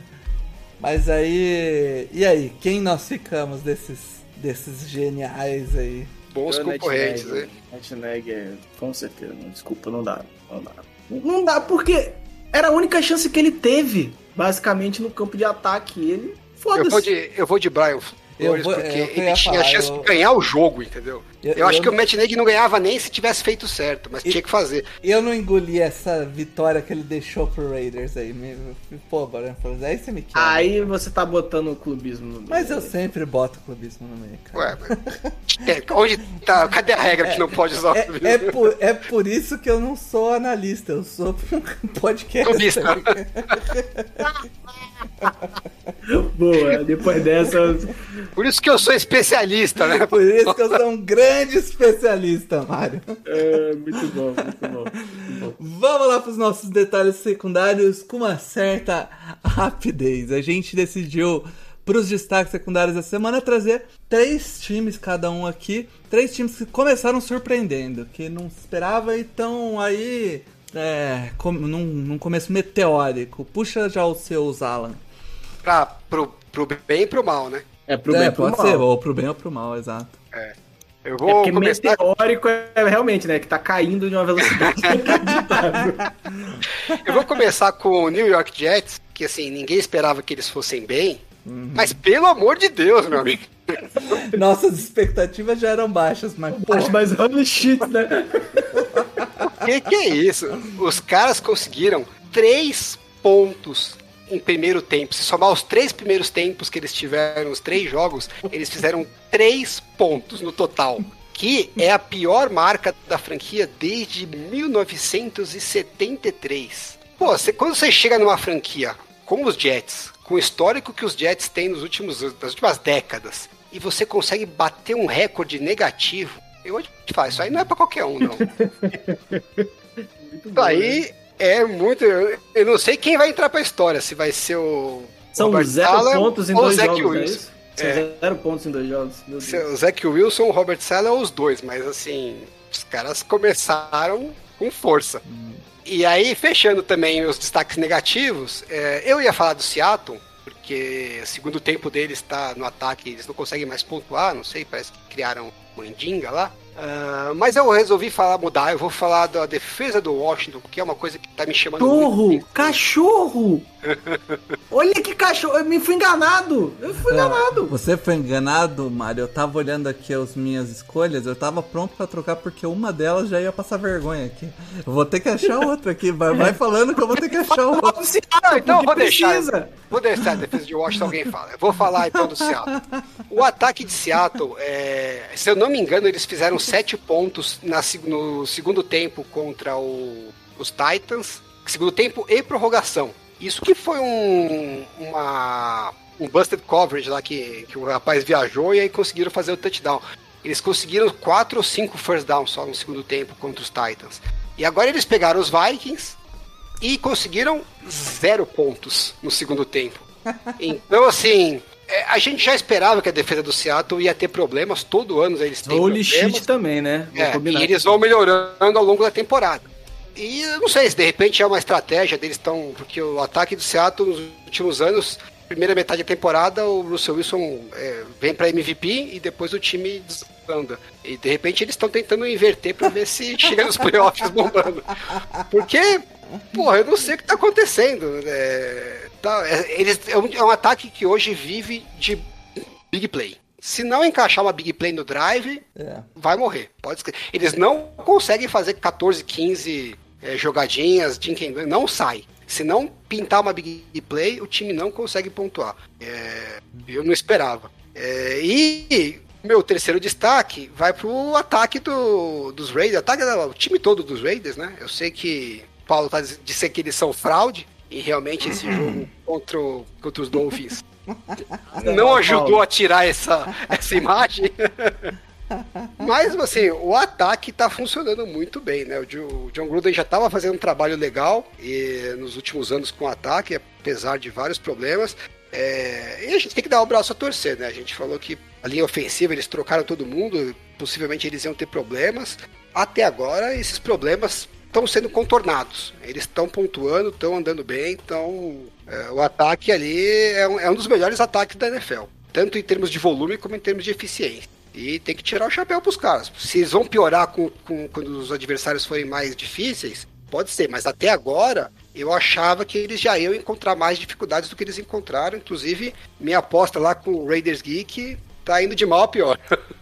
Mas aí. E aí, quem nós ficamos desses, desses geniais aí? Bons concorrentes, né? Netneg é, com certeza. não, Desculpa, não dá. Não dá. Não dá, porque era a única chance que ele teve, basicamente, no campo de ataque. Ele. Eu vou Foda-se. de, eu vou de Brian Flores, Eu vou- porque é eu ele tinha falar, a chance eu- de ganhar o jogo, entendeu? Eu- Eu, acho eu que o Matt Nagy não ganhava nem se tivesse feito certo, mas E- tinha que fazer. Eu não engoli essa vitória que ele deixou pro Raiders aí. Me, pô, Brian Flores, aí você me quer. Aí você tá botando o clubismo no meio. Mas eu sempre boto clubismo no meio, cara. Ué, mas... é, onde tá? Cadê a regra que não pode usar o É, clubismo? é, por, é por isso que eu não sou analista, eu sou um podcast. Clubista. Boa, depois dessa. Por isso que eu sou especialista, né? Por isso que eu sou um grande especialista, Mário. É, muito bom, muito bom. Muito bom. Vamos lá para os nossos detalhes secundários com uma certa rapidez. A gente decidiu para os destaques secundários da semana trazer três times cada um aqui, três times que começaram surpreendendo, que não se esperava e estão aí é, com- num, num começo meteórico. Puxa já os seus, Alan. Pra, pro, pro bem e pro mal, né? É pro é, bem pro pode mal. ser, ou pro bem ou pro mal, exato. Eu É vou porque começar. meteórico é realmente, né? Que tá caindo de uma velocidade inacreditável. Eu vou começar com o New York Jets, que assim, ninguém esperava que eles fossem bem. Uhum. Mas pelo amor de Deus, meu amigo. Nossas expectativas já eram baixas, mas Acho mais holy shit, né? Que que é isso? Os caras conseguiram três pontos em primeiro tempo. Se somar os três primeiros tempos que eles tiveram, os três jogos, eles fizeram três pontos no total. Que é a pior marca da franquia desde 1973. Pô, você- quando você chega numa franquia com os Jets, com o histórico que os Jets têm nos últimos, nas últimas décadas, e você consegue bater um recorde negativo, eu te falar, isso aí não é pra qualquer um, não. Isso aí é muito. Eu eu não sei quem vai entrar pra história, se vai ser o. São Robert zero Saleh pontos em dois Zach jogos, é Wilson. isso? São É. zero pontos em dois jogos. Deus. O Zach Wilson, o Robert Sala os dois, mas assim, os caras começaram com força. E aí, fechando também os destaques negativos, é, eu ia falar do Seattle, porque o segundo tempo deles está no ataque, eles não conseguem mais pontuar, não sei, parece que criaram uma endinga lá. Ah, mas eu resolvi falar, mudar, eu vou falar da defesa do Washington, que é uma coisa que tá me chamando Cachorro! muito. Cachorro! Olha que cachorro! Eu me fui enganado! Eu fui enganado! Você foi enganado, Mário. Eu tava olhando aqui as minhas escolhas, eu tava pronto pra trocar porque uma delas já ia passar vergonha aqui. Eu vou ter que achar outra aqui. Vai, vai falando que eu vou ter que achar outra. Fala do Seattle, Não, então eu vou porque deixar. precisa. Vou deixar a defesa de Washington alguém fala. Eu vou falar então do Seattle. O ataque de Seattle, é, se eu não me engano, eles fizeram sete pontos na no segundo tempo contra o- os Titans. Segundo tempo e prorrogação. Isso que foi um, uma, um busted coverage lá que, que o rapaz viajou e aí conseguiram fazer o touchdown. Eles conseguiram quatro ou cinco first downs só no segundo tempo contra os Titans. E agora eles pegaram os Vikings, e conseguiram zero pontos no segundo tempo. Então, assim, a gente já esperava que a defesa do Seattle ia ter problemas, todo ano eles têm Holy problemas. shit também, né? É, e eles vão melhorando ao longo da temporada. E eu não sei se de repente é uma estratégia deles estão. Porque o ataque do Seattle nos últimos anos, primeira metade da temporada, o Russell Wilson é, vem para MVP e depois o time desanda. E de repente eles estão tentando inverter para ver se chega nos playoffs bombando. Porque, porra, eu não sei o que tá acontecendo. É, tá, é, eles, é, um, é um ataque que hoje vive de big play. Se não encaixar uma big play no drive, É. vai morrer. Pode. Eles não conseguem fazer 14, 15 eh, jogadinhas, Jim Ken- não sai. Se não pintar uma big play, o time não consegue pontuar. É, eu não esperava. É, e meu terceiro destaque vai pro ataque do, dos Raiders, ataque do o time todo dos Raiders, né? Eu sei que o Paulo tá dizendo que eles são fraude, e realmente esse jogo contra, o- contra os Dolphins não ajudou a tirar essa, essa imagem. Mas, assim, o ataque tá funcionando muito bem, né? O John Gruden já estava fazendo um trabalho legal e, nos últimos anos com o ataque, apesar de vários problemas. É, e a gente tem que dar o braço a torcer, né? A gente falou que a linha ofensiva eles trocaram todo mundo, possivelmente eles iam ter problemas. Até agora, esses problemas estão sendo contornados. Eles estão pontuando, estão andando bem, então é, o ataque ali é um, é um dos melhores ataques da NFL, tanto em termos de volume como em termos de eficiência. E tem que tirar o chapéu pros caras. Se eles vão piorar com, com- quando os adversários forem mais difíceis, pode ser, mas até agora eu achava que eles já iam encontrar mais dificuldades do que eles encontraram. Inclusive, minha aposta lá com o Raiders Geek tá indo de mal a pior.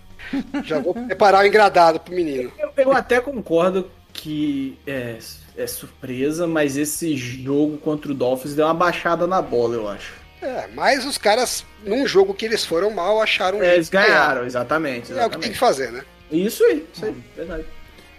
já vou preparar o engradado pro menino. Eu, eu até concordo que é, é surpresa, mas esse jogo contra o Dolphins deu uma baixada na bola, eu acho. É, mas os caras, num jogo que eles foram mal, acharam É, eles ganharam, exatamente. É o que tem que exatamente. fazer, né? Isso aí, isso aí, verdade.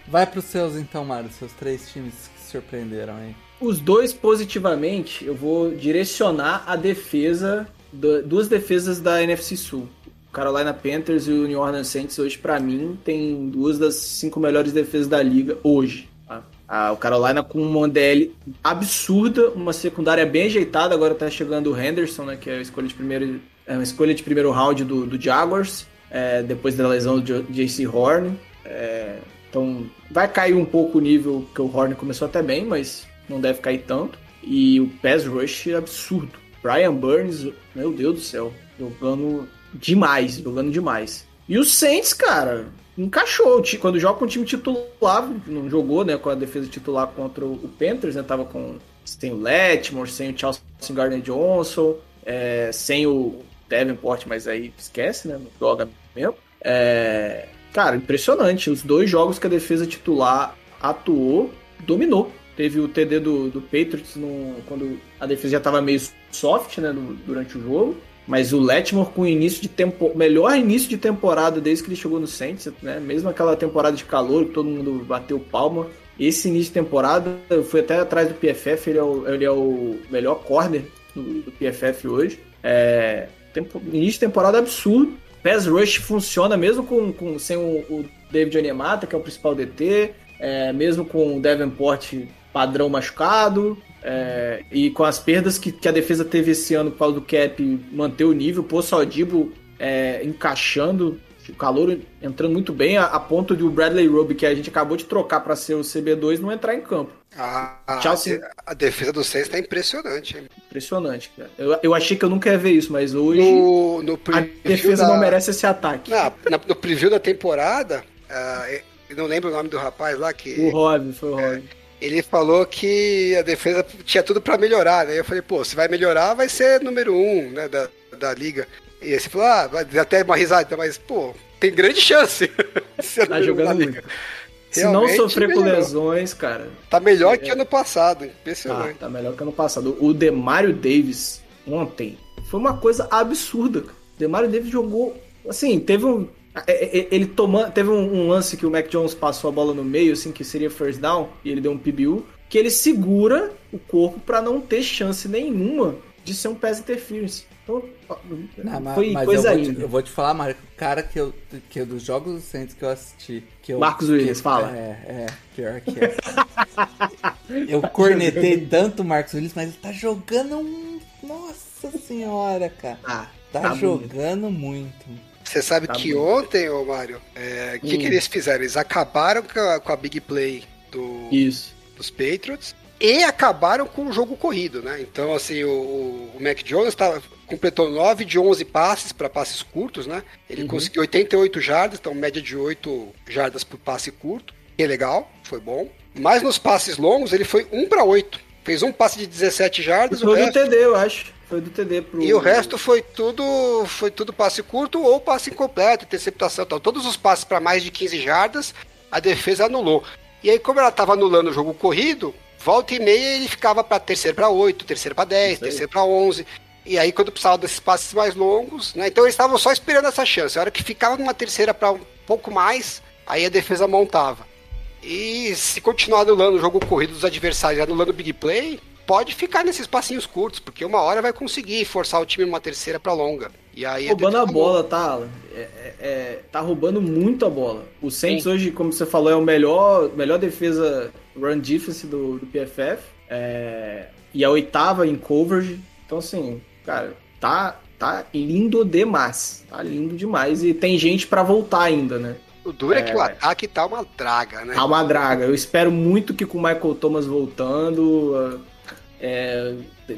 Vai pros seus então, Mário, seus três times que surpreenderam aí. Os dois positivamente, eu vou direcionar a defesa, duas defesas da NFC Sul. Carolina Panthers e o New Orleans Saints hoje, pra mim, tem duas das cinco melhores defesas da liga hoje. tá? Ah, o Carolina com uma DL absurda, uma secundária bem ajeitada, agora tá chegando o Henderson, né, que é a escolha de primeiro, é uma escolha de primeiro round do, do Jaguars, é, depois da lesão do J.C. Horn. É, então vai cair um pouco o nível, que o Horn começou até bem, mas não deve cair tanto. E o pass rush é absurdo. Brian Burns, meu Deus do céu, jogando demais, jogando demais. E o Saints, cara, encaixou. Quando joga com o time titular, não jogou, né, com a defesa titular contra o Panthers, né, tava com sem o Letmore, sem o Charles Gardner Johnson, é, sem o Davenport, mas aí esquece, né, não joga mesmo. É, cara, impressionante. Os dois jogos que a defesa titular atuou, dominou. Teve o TD do, do Patriots no, quando a defesa já estava meio soft né, no- durante o jogo. Mas o Letmore com o início de tempo, melhor início de temporada desde que ele chegou no Saints, né? Mesmo aquela temporada de calor que todo mundo bateu palma. Esse início de temporada, eu fui até atrás do PFF, ele é o, ele é o melhor corner do, do PFF hoje. É, tempo- início de temporada absurdo. Pass Rush funciona mesmo com, com sem o, o David Onyemata, que é o principal DT, é, mesmo com o Davenport padrão machucado, é, e com as perdas que, que a defesa teve esse ano por causa do cap, manter o nível, pô, Saldibo é, encaixando, o calor entrando muito bem, a, a ponto de o Bradley Roby, que a gente acabou de trocar para ser o CB2, não entrar em campo. A, a, Chelsea- a defesa do Saints tá impressionante. hein? Impressionante, cara. Eu, eu achei que eu nunca ia ver isso, mas hoje No, no a defesa da- não merece esse ataque. Na- na- no preview da temporada, ah, eu não lembro o nome do rapaz lá, que O Rob, foi o Rob. Ele falou que a defesa tinha tudo pra melhorar, né? Eu falei, pô, se vai melhorar, vai ser número um, né, da, da liga. E aí você falou, ah, vai até uma risada, mas, pô, tem grande chance. Tá jogando liga. muito. Se não sofrer com lesões, cara, Tá melhor que É. ano passado, impressionante. tá melhor que ano passado. O Demario Davis, ontem, foi uma coisa absurda. cara. O Demario Davis jogou. Assim, teve um. É, é, Ele tomando. Teve um, um lance que o Mac Jones passou a bola no meio, assim, que seria first down, e ele deu um PBU, que ele segura o corpo pra não ter chance nenhuma de ser um pass interference. Então, Não, mas, foi mas coisa eu, vou te, linda. eu vou te falar, Mário, que o cara que eu, que eu- dos jogos do Saints que eu assisti. Que eu, Marcos que- Williams, fala. É, é, pior que é. eu cornetei tanto o Marcos Williams, mas ele tá jogando um. Nossa senhora, cara. Ah, Tá, Tá jogando muito. Você sabe Tá que ontem, ô Mário, o que, Hum. que eles fizeram? Eles acabaram com a, com a big play do, isso. dos Patriots e acabaram com o jogo corrido, né? Então, assim, o, o- o Mac Jones tava, completou 9 de 11 passes para passes curtos, né? Ele Uhum. conseguiu 88 jardas, então média de 8 jardas por passe curto, que é legal, foi bom. Mas nos passes longos, ele foi 1 para 8. Fez um passe de 17 jardas, o Foi do resto TD, eu acho. Foi do TD pro. e o resto foi tudo foi tudo passe curto ou passe incompleto, interceptação. Então, todos os passes para mais de 15 jardas, a defesa anulou. E aí, como ela estava anulando o jogo corrido, volta e meia ele ficava para terceiro para 8, terceiro para 10, Isso aí. terceiro para 11. E aí, quando precisava desses passes mais longos, né? Então, eles estavam só esperando essa chance. A hora que ficava numa terceira para um pouco mais, aí a defesa montava. E se continuar anulando o jogo corrido dos adversários, anulando o big play, pode ficar nesses passinhos curtos, porque uma hora vai conseguir forçar o time numa terceira pra longa. E aí roubando a defesa bola, tá, Alan? É, é- é- tá roubando muito a bola. O Saints hoje, como você falou, é o melhor, melhor defesa run defense do, do PFF. é, e a oitava em coverage. Então, assim, cara, tá, tá lindo demais. Tá lindo demais. E tem gente pra voltar ainda, né? O duro é, que o ataque tá uma draga, né? Tá uma draga. Eu espero muito que com o Michael Thomas voltando é,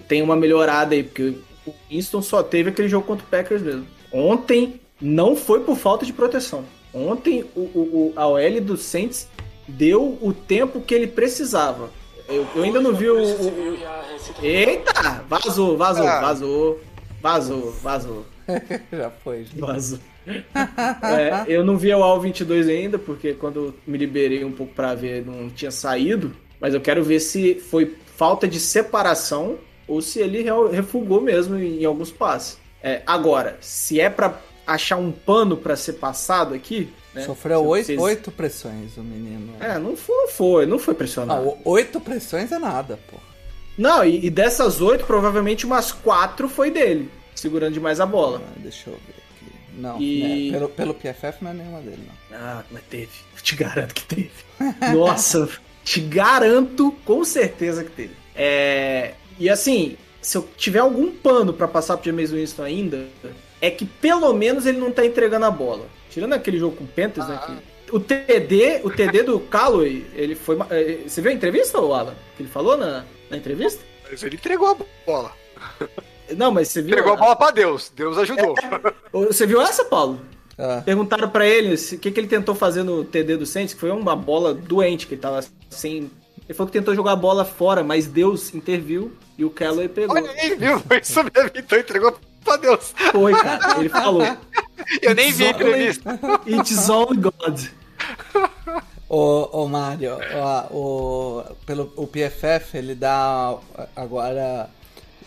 tenha uma melhorada aí, porque o Winston só teve aquele jogo contra o Packers mesmo. Ontem não foi por falta de proteção. Ontem o, o, a OL do Saints deu o tempo que ele precisava. Eu, eu ainda não vi o, o, Eita! Vazou, vazou, Ah. vazou. Vazou, vazou. Já foi, gente. Vazou. É, eu não vi o AL 22 ainda, porque quando me liberei um pouco pra ver, não tinha saído. Mas eu quero ver se foi falta de separação ou se ele refugou mesmo em, alguns passes. É, agora, se é pra achar um pano pra ser passado aqui. Né, Sofreu oito, vocês- oito pressões o menino. É, não foi, não foi, não foi pressionado. Não, oito pressões é nada, pô. Não, e, e dessas oito, provavelmente umas quatro foi dele, segurando demais a bola. Ah, Deixa eu ver aqui. Não, E- né, pelo, pelo PFF não é nenhuma dele, não. Ah, mas teve. Te garanto que teve. Nossa, te garanto com certeza que teve. É, e assim, se eu tiver algum pano pra passar pro James Winston ainda, é que pelo menos ele não tá entregando a bola. Tirando aquele jogo com o Panthers, né? que- o TD, o TD do Calloway, ele foi. ma- eh, Você viu a entrevista, Alan? Que ele falou na, na entrevista? Mas ele entregou a bola. Não, mas você viu. Entregou a bola pra Deus. Deus ajudou. Você viu essa, Paulo? Ah, Perguntaram pra ele o que, que ele tentou fazer no TD do Saints, que foi uma bola doente, que ele tava sem. Ele falou que tentou jogar a bola fora, mas Deus interviu e o Callaway pegou. Olha aí, viu? Foi isso mesmo. Então entregou pra Deus. Foi, cara. Ele falou. Eu nem vi a entrevista. It's all God. Ô, ô Mário, ó, o, pelo, o PFF ele dá agora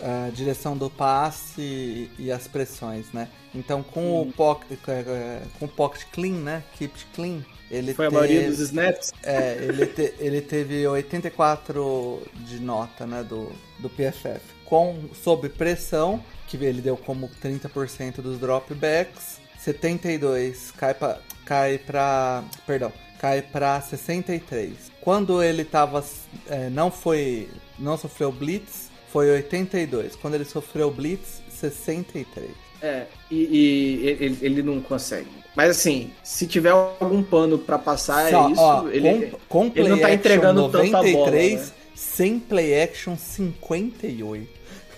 a direção do passe e, e as pressões, né? Então com o pocket, é, com o pocket clean, né? Keep clean, ele Foi a teve, maioria dos snaps. é, ele, te- ele teve 84 de nota, né, do, do PFF. Com, sob pressão, que ele deu como 30% dos dropbacks, 72 cai pra, cai pra, perdão, cai pra 63. Quando ele tava, é, não foi, não sofreu blitz, foi 82. Quando ele sofreu blitz, 63. É, e, e ele, ele não consegue. Mas assim, se tiver algum pano pra passar, Só, é isso. ó, ele, com, com ele não tá entregando tanta bola, 93, né? sem play action 58.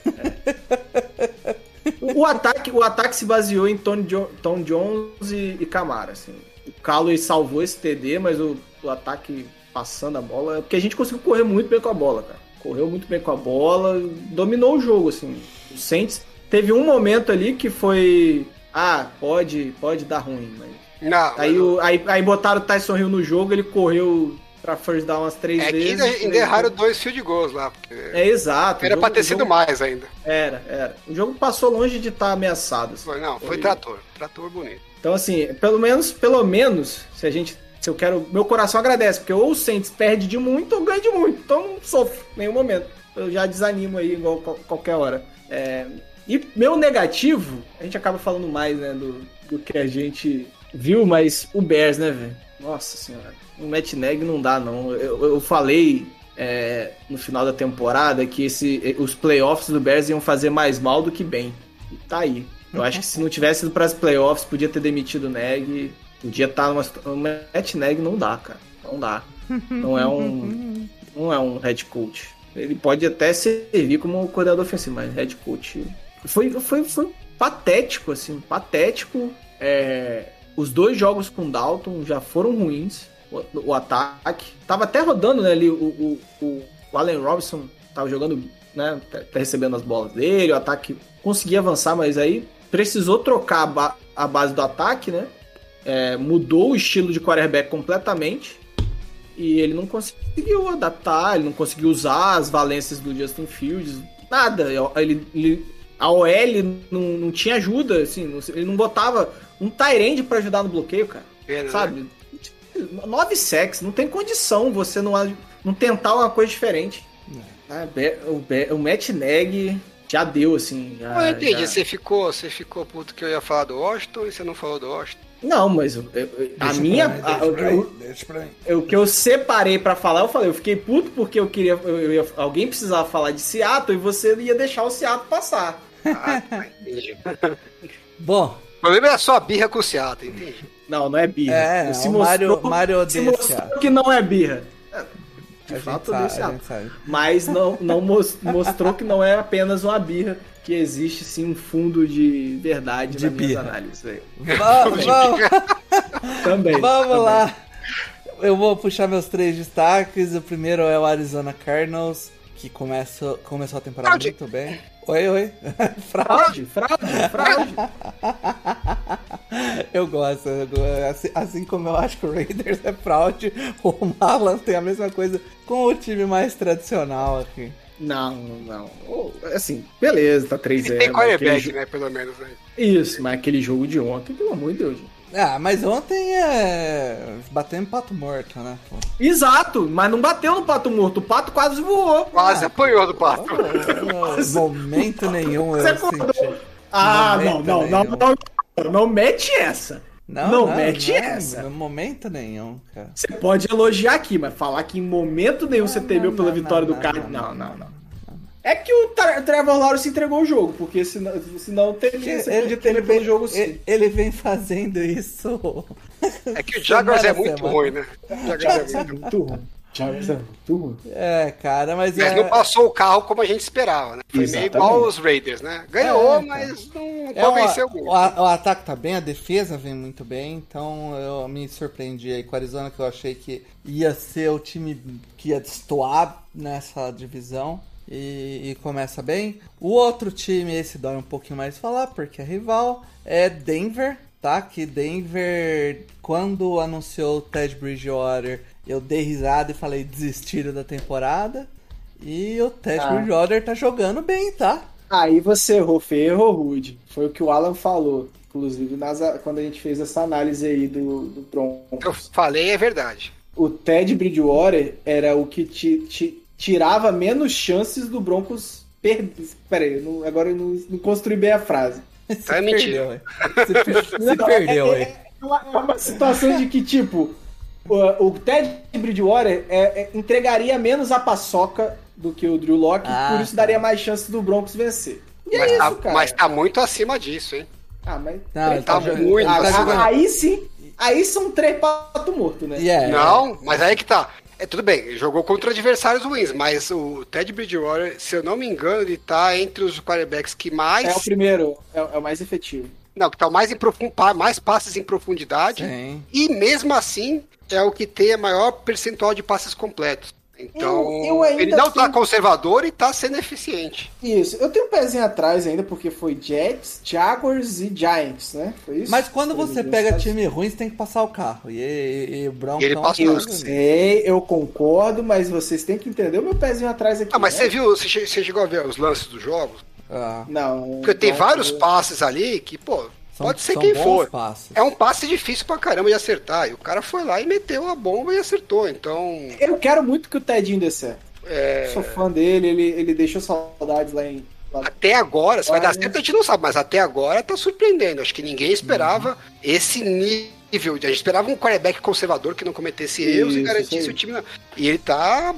O ataque, o ataque se baseou em Tony Jo- Tom Jones e, e Camara, assim. O Callaway salvou esse TD, mas o, o ataque passando a bola, porque a gente conseguiu correr muito bem com a bola, cara. Correu muito bem com a bola, dominou o jogo, assim. O Saints teve um momento ali que foi, ah, pode, pode dar ruim, mas Não, aí, o, aí, aí botaram o Tyson Hill no jogo, ele correu pra first down umas três é vezes. ainda, ainda erraram dois field goals lá. É exato. era jogo- pra ter sido jogo- mais ainda. Era, era. O jogo passou longe de estar ameaçado. assim. Foi, não, foi Foi. trator. Trator bonito. Então, assim, pelo menos, pelo menos, se a gente. Se eu quero. Meu coração agradece, porque ou o Saints perde de muito ou ganha de muito. Então não sofro em nenhum momento. Eu já desanimo aí, igual qual- qualquer hora. É, e meu negativo, a gente acaba falando mais, né, do, do que a gente viu, mas o Bears, né, velho? Nossa senhora. O Matt Neg não dá, não. Eu, eu falei é, no final da temporada que esse, os playoffs do Bears iam fazer mais mal do que bem. E tá aí. Eu acho que se não tivesse ido para as playoffs, podia ter demitido o Neg. Podia estar numa. situ- O Matt Neg não dá, cara. Não dá. Não é um. Não é um head coach. Ele pode até servir como coordenador ofensivo, mas head coach. Foi, foi, foi patético, assim, patético. É, os dois jogos com Dalton já foram ruins. O, o ataque. Tava até rodando, né, ali. O, o, o, o Allen Robinson tava jogando, né? Tá, tá recebendo as bolas dele. O ataque conseguia avançar, mas aí precisou trocar a, ba- a base do ataque, né? É, mudou o estilo de quarterback completamente. E ele não conseguiu adaptar, ele não conseguiu usar as valências do Justin Fields, nada. Ele, ele- a OL não, não tinha ajuda, assim, não- ele não botava um Tyrande pra ajudar no bloqueio, cara. Pena, né? Sabe? Nove sacks, não tem condição você não, não tentar uma coisa diferente. Ah, Be- o, o Matt Neg já deu, assim. Já, eu entendi. já- Você ficou, você ficou puto que eu ia falar do Washington e você não falou do Washington. Não, mas eu- eu- a Deixa minha. pra mim, a- deixa o- deixa pra que eu separei pra falar, eu falei, eu fiquei puto porque eu queria, eu, ia- alguém precisava falar de Seattle e você ia deixar o Seattle passar. Ah, entendi. Bom, O problema é a sua birra com o Seattle, entendi. Não, não é birra. É, se o mostrou, Mario- Mario se mostrou que não é birra. É, A De gente fato, sabe, a gente sabe. mas não, não mos- mostrou que não é apenas uma birra, que existe sim um fundo de verdade De nas minhas birra. análises. velho. Vamos, vamos, Também. vamos também. lá. Eu vou puxar meus três destaques. O primeiro é o Arizona Cardinals, que começou, começou a temporada Fraude. muito bem. Oi, oi. Fraude. Fraude, fraude. Eu gosto. eu go- assim, assim como eu acho que o Raiders é fraude, o Malan tem a mesma coisa com o time mais tradicional aqui. Não, não. Oh, Assim, beleza, tá 3 E 0 tem aquele quarterback, jo- né? Pelo menos. Né? Isso, mas aquele jogo de ontem, pelo amor de Deus. gente. Ah, mas ontem é. Batendo pato morto, né? pô? Exato, mas não bateu no pato morto. O pato quase voou. Quase apanhou do pato. Momento nenhum Você eu acordou. senti. Ah, não, Momento não, não, nenhum. não, não mete essa. Não, Não, não, mete não, essa. No momento nenhum, cara. Você pode elogiar aqui, mas falar que em momento nenhum você temeu não, pela não, vitória não, do cara. não, Não, não, não. É que o Trevor Lawrence entregou o jogo, porque senão, senão teria, você podia temer pelo jogo sim. ele, ele vem fazendo isso. É que o Jaguars é muito semana. ruim, né? O Jaguars é muito ruim. Jaguars é muito ruim. É, cara, mas, Mas é. não passou o carro como a gente esperava, né? Foi meio Exatamente. igual os Raiders, né? Ganhou, É, mas não é, convenceu o, muito. o, a- o ataque tá bem, a defesa vem muito bem, então eu me surpreendi aí com a Arizona, que eu achei que ia ser o time que ia destoar nessa divisão. E, e começa bem. O outro time, esse dói um pouquinho mais falar, porque é rival, é Denver, tá? Que Denver, quando anunciou o Ted Bridgewater, eu dei risada e falei desistiram da temporada. E o Ted Ah. Bridgewater tá jogando bem, tá? Aí você errou feio, errou rude. Foi o que o Alan falou, inclusive, nas, quando a gente fez essa análise aí do, do que eu Broncos. falei é verdade. O Ted Bridgewater era o que te, te- tirava menos chances do Broncos perder. Peraí, eu não- agora eu não, não construí bem a frase. Você É mentira. perdeu, hein? Você, per- você Não, perdeu, é, hein? é uma, é uma situação de que, tipo, o, o Ted Bridgewater é, é, entregaria menos a paçoca do que o Drew Locke, Ah, por isso tá. daria mais chance do Broncos vencer. E Mas, é tá, isso, cara. mas tá muito acima disso, hein? Ah, mas. Não, tá jogando- muito, tá Ah, jogando- aí sim. Aí são três pato morto, né? É, Não, mas aí que tá. É tudo bem, jogou contra adversários ruins, mas o Ted Bridgewater, se eu não me engano, ele tá entre os quarterbacks que mais. É o primeiro, é, é o mais efetivo. Não, que tá mais em profund... mais passes em profundidade. Sim. E mesmo assim, é o que tem a maior percentual de passes completos. Então, Eu- eu ainda ele não tá tenho- conservador e tá sendo eficiente. Isso, eu tenho um pezinho atrás ainda, porque foi Jets, Jaguars e Giants, né? Foi isso? Mas quando Foi você pega adversários. time ruim, você tem que passar o carro. E, e, e o Brown E ele tão passou. Eu sei, eu concordo, mas vocês têm que entender o meu pezinho atrás aqui. Ah, mas né? você viu, você você chegou a ver os lances dos jogos? Ah, Não. Porque tem não, vários eu- passes ali que, pô, são- pode ser são quem bons for. passes. É um passe difícil pra caramba de acertar. E o cara foi lá e meteu a bomba e acertou. Então, Eu quero muito que o Tedinho dê certo. é, Sou fã dele, ele, ele deixou saudades lá em. lá- até agora, se vai dar certo a gente não sabe, mas até agora tá surpreendendo. Acho que ninguém esperava Uhum. esse nível. A gente esperava um quarterback conservador que não cometesse erros e garantisse o time. E ele tá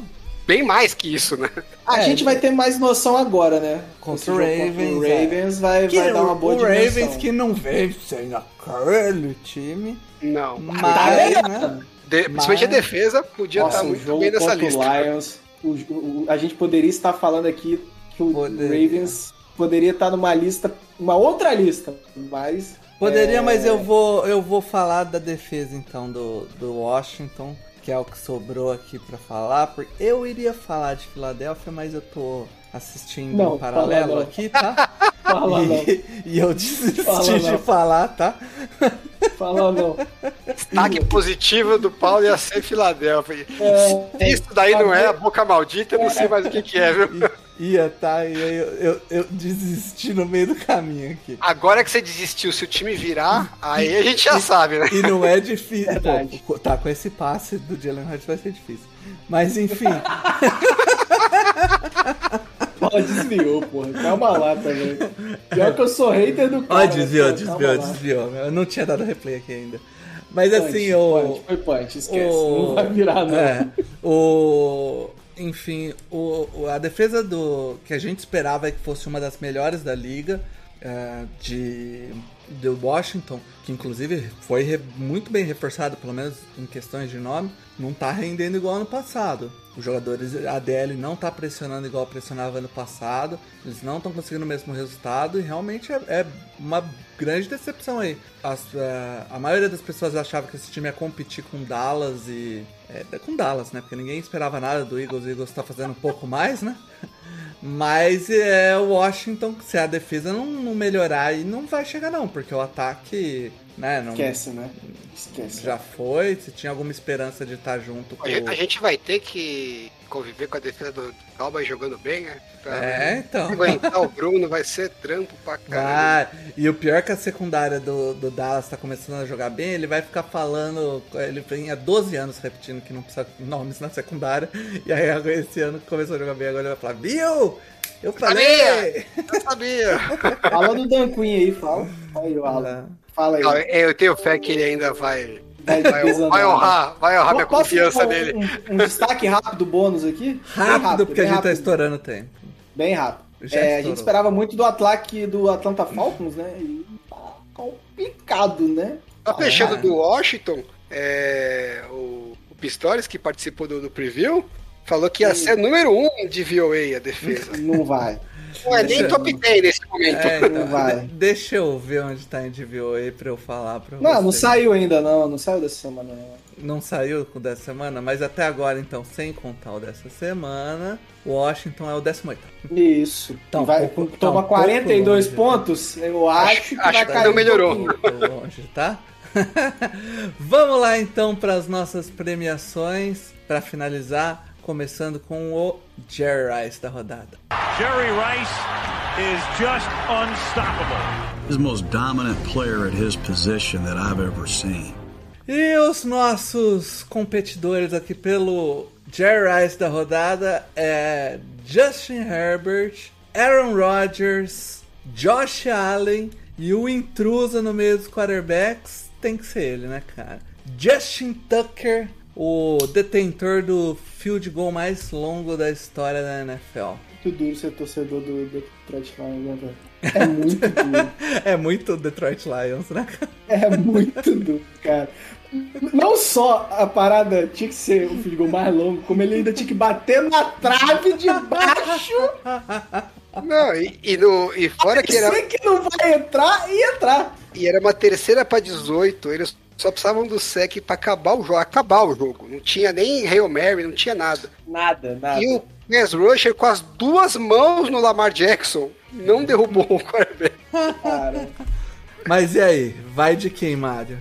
bem mais que isso, né? A É, gente vai ter mais noção agora, né? Contra o Ravens, Contra o é. Ravens vai, Que vai dar uma boa o dimensão. Ravens que não vence naquele time. Não. Mas, Tá né? De, Principalmente a Mas- defesa podia Nossa, estar o muito jogo bem nessa lista. o Lions. o- o- a gente poderia estar falando aqui que o Poderia. Ravens poderia estar numa lista, uma outra lista, mas. Poderia, é, mas eu vou, eu vou falar da defesa então do, do Washington, que é o que sobrou aqui pra falar, porque eu iria falar de Filadélfia, mas eu tô assistindo Não, em paralelo fala não. aqui, tá? Fala não, e, e eu desisti Fala de não. falar, tá? fala não. Destaque positivo do Paulo ia ser Filadélfia. É, Se isso daí não é a boca maldita, eu não sei mais o que, que é, viu? Ia, tá? E aí eu, eu, eu desisti no meio do caminho aqui. Agora que você desistiu, se o time virar, aí a gente já sabe, né? E não é difícil. Verdade. Pô, tá, com esse passe do Jalen Hurts vai ser difícil. Mas enfim, Ó, desviou, porra. Calma lá também. Pior que eu sou hater do cara. ó, desviou, né? desviou, Calma lá. desviou. Eu não tinha dado replay aqui ainda. Mas Punch, assim, o. punch, Foi punch, esquece. o- Não vai virar, não. É, o. Enfim, o, a defesa do. que a gente esperava que fosse uma das melhores da liga. é, de do Washington, que inclusive foi re- muito bem reforçado, pelo menos em questões de nome, não tá rendendo igual ano passado. Os jogadores, a DL não tá pressionando igual pressionava ano passado, eles não estão conseguindo o mesmo resultado e realmente é, é uma grande decepção aí. As, é, a maioria das pessoas achava que esse time ia competir com Dallas e. é, com Dallas, né? Porque ninguém esperava nada do Eagles, o Eagles tá fazendo um pouco mais, né? Mas é o Washington, se a defesa não, não melhorar aí, não vai chegar não, porque o ataque, né, não, Esquece, né? Esquece. já foi, se tinha alguma esperança de estar junto com A gente, a gente vai ter que conviver com a defesa do Cowboys jogando bem, né? Pra É, então. aguentar o Bruno vai ser trampo pra caramba. Ah, e o pior é que a secundária do, do Dallas tá começando a jogar bem, ele vai ficar falando. Ele vem há 12 anos repetindo que não precisa de nomes na secundária. E aí agora esse ano que começou a jogar bem, agora ele vai falar, viu? Eu falei! Sabia! Eu sabia! Fala do Dan Quinn aí, fala. Fala aí, o Alan. Fala aí. Não, eu tenho fé que ele ainda vai. Vai Vai, honrar, vai honrar minha Posso confiança um- nele. Um, um destaque rápido bônus aqui? Bem Rápido, porque a gente tá rápido. estourando o tempo. Bem rápido. É, a gente esperava muito do ataque do Atlanta Falcons, né? E tá complicado, né? Tá fechando Ah. do Washington, é, o, o Pistorius, que participou do, do preview, falou que ia ser número um de VOA a defesa. Não vai. Não é nem top 10 nesse momento. É, então, Não vai. Deixa eu ver onde tá em DVOA pra eu falar pra Não, não saiu ainda, não. Não saiu dessa semana, não. Não saiu com o dessa semana, mas até agora, então, sem contar o dessa semana, Washington é o 18. Isso. Tá um E vai, pouco- tá toma um pouco 42 longe, pontos, eu acho, que acho vai que cair não um melhorou. pouquinho. Tô longe, tá? Vamos lá então para as nossas premiações para finalizar, começando com o Jerry Rice da rodada. Jerry Rice is just unstoppable. He's the most dominant player at his position that I've ever seen. E os nossos competidores aqui pelo Jerry Rice da rodada é Justin Herbert, Aaron Rodgers, Josh Allen e o intruso no meio dos quarterbacks tem que ser ele, né, cara? Justin Tucker, o detentor do field goal mais longo da história da NFL. Muito duro ser torcedor do Detroit Lions, né, velho? É muito duro. É muito Detroit Lions, né? É muito duro, cara. Não só a parada tinha que ser o field goal mais longo, como ele ainda tinha que bater na trave de baixo. Não, e, e, no, e fora que era, que não vai entrar e entrar. e era uma terceira pra 18, eles só precisavam do sec pra acabar o jogo, acabar o jogo. Não tinha nem Hail Mary, não tinha nada. Nada, nada. E o Pass Rusher com as duas mãos no Lamar Jackson não derrubou o quarterback. Mas e aí? Vai de quem, Mário?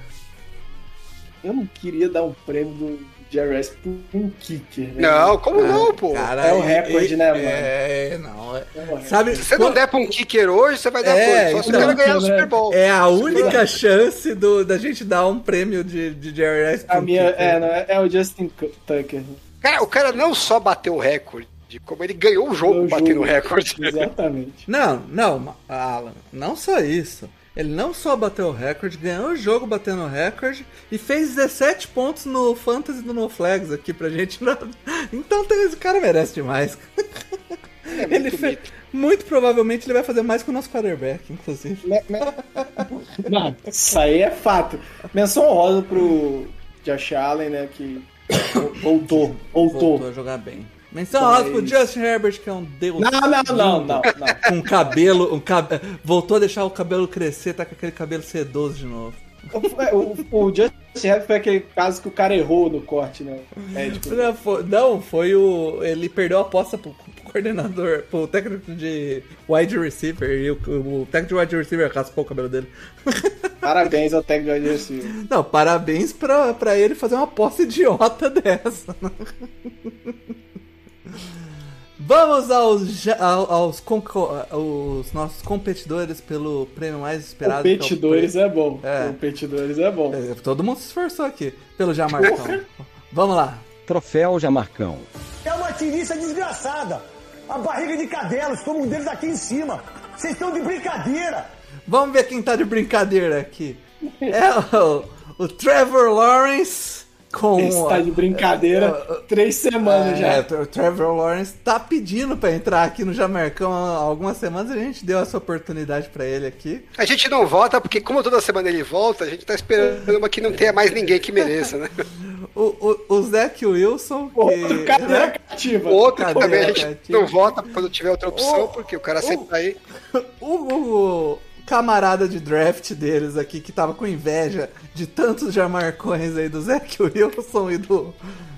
eu não queria dar um prêmio do Rice por um kicker. né? Não, como não, pô? Cara, É o recorde, né, mano? É, não. É, É sabe, Se você não der pra um kicker hoje, você vai dar É, coisa. Só se o então, cara ganhar o né? Super Bowl. é a única chance do, da gente dar um prêmio de, de Jerry Rice A pro minha, kicker. é, não, é, é o Justin Tucker. Cara, o cara não só bateu o recorde, como ele ganhou o jogo batendo o recorde. Exatamente. Não, não, Alan, não só isso. Ele não só bateu o recorde, ganhou o jogo batendo o recorde e fez 17 pontos no Fantasy do No Flags aqui pra gente. Então tem- esse cara merece demais. ele muito fez, muito provavelmente ele vai fazer mais que o nosso quarterback, inclusive. Não, isso aí é fato. Menção honrosa pro Josh Allen, né? Que voltou, voltou. Voltou a jogar bem. Menção rosa pro Justin Herbert, que é um deus. Não, não, não, não, não. Com cabelo, um cab... voltou a deixar o cabelo crescer, tá com aquele cabelo sedoso de novo. O, o Justin Herbert foi aquele caso que o cara errou no corte, né? Médico. Não, foi, não, foi o. Ele perdeu a aposta pro, pro coordenador, pro técnico de wide receiver, e o, o técnico de wide receiver raspou o cabelo dele. Parabéns ao técnico de Adversário. Não, parabéns pra, pra ele fazer uma aposta idiota dessa. Vamos aos, aos, aos nossos competidores pelo prêmio mais esperado. que é o Competidores prêmio- é bom. É. Competidores é bom. É, Todo mundo se esforçou aqui, pelo Jamarcão. Vamos lá. Troféu Jamarcão. É uma tiriça desgraçada. A barriga de cadelos, como um deles aqui em cima. Vocês estão de brincadeira. Vamos ver quem tá de brincadeira aqui. É o, o Trevor Lawrence com. Esse tá de brincadeira três semanas É, já. o Trevor Lawrence tá pedindo pra entrar aqui no Jamarcão há algumas semanas a gente deu essa oportunidade pra ele aqui. A gente não vota, porque como toda semana ele volta, a gente tá esperando uma que não tenha mais ninguém que mereça, né? O, o, o Zac Wilson, que. Outro cadeira cativa. Outro Cadê também a gente cativa? não vota quando tiver outra opção, Ô, porque o cara sempre tá aí. O, o camarada de draft deles aqui, que tava com inveja de tantos Jamarcões aí do Zac Wilson e do.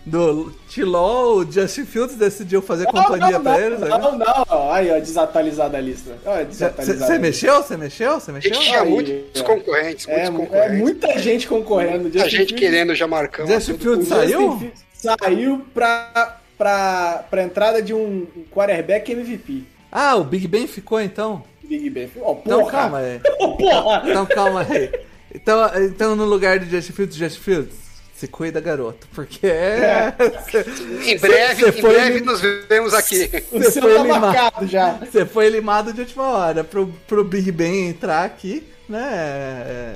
Do Tilol, o Justin Fields decidiu fazer companhia não, pra não, eles. né? não, não. Aí, ó, desatualizada a lista. Você mexeu? Você mexeu? Você mexeu? tinha Aí, muitos concorrentes, muitos É, é concorrentes. muita gente concorrendo. Muita Justin gente Fields- querendo já marcão. Justin o Fields Justin saiu? Fields Saiu pra, pra, pra entrada de um quarterback MVP. Ah, o Big Ben ficou então? Big Ben. Ó, porra. Então calma aí. Ô, porra. Então calma aí. Então, então no lugar de Justin Fields, Justin Fields, se cuida, garoto. Porque é. Em breve, Cê em foi breve nos vemos aqui. Você foi tá limado. já. Você foi limado de última hora pro, pro Big Ben entrar aqui, né? É,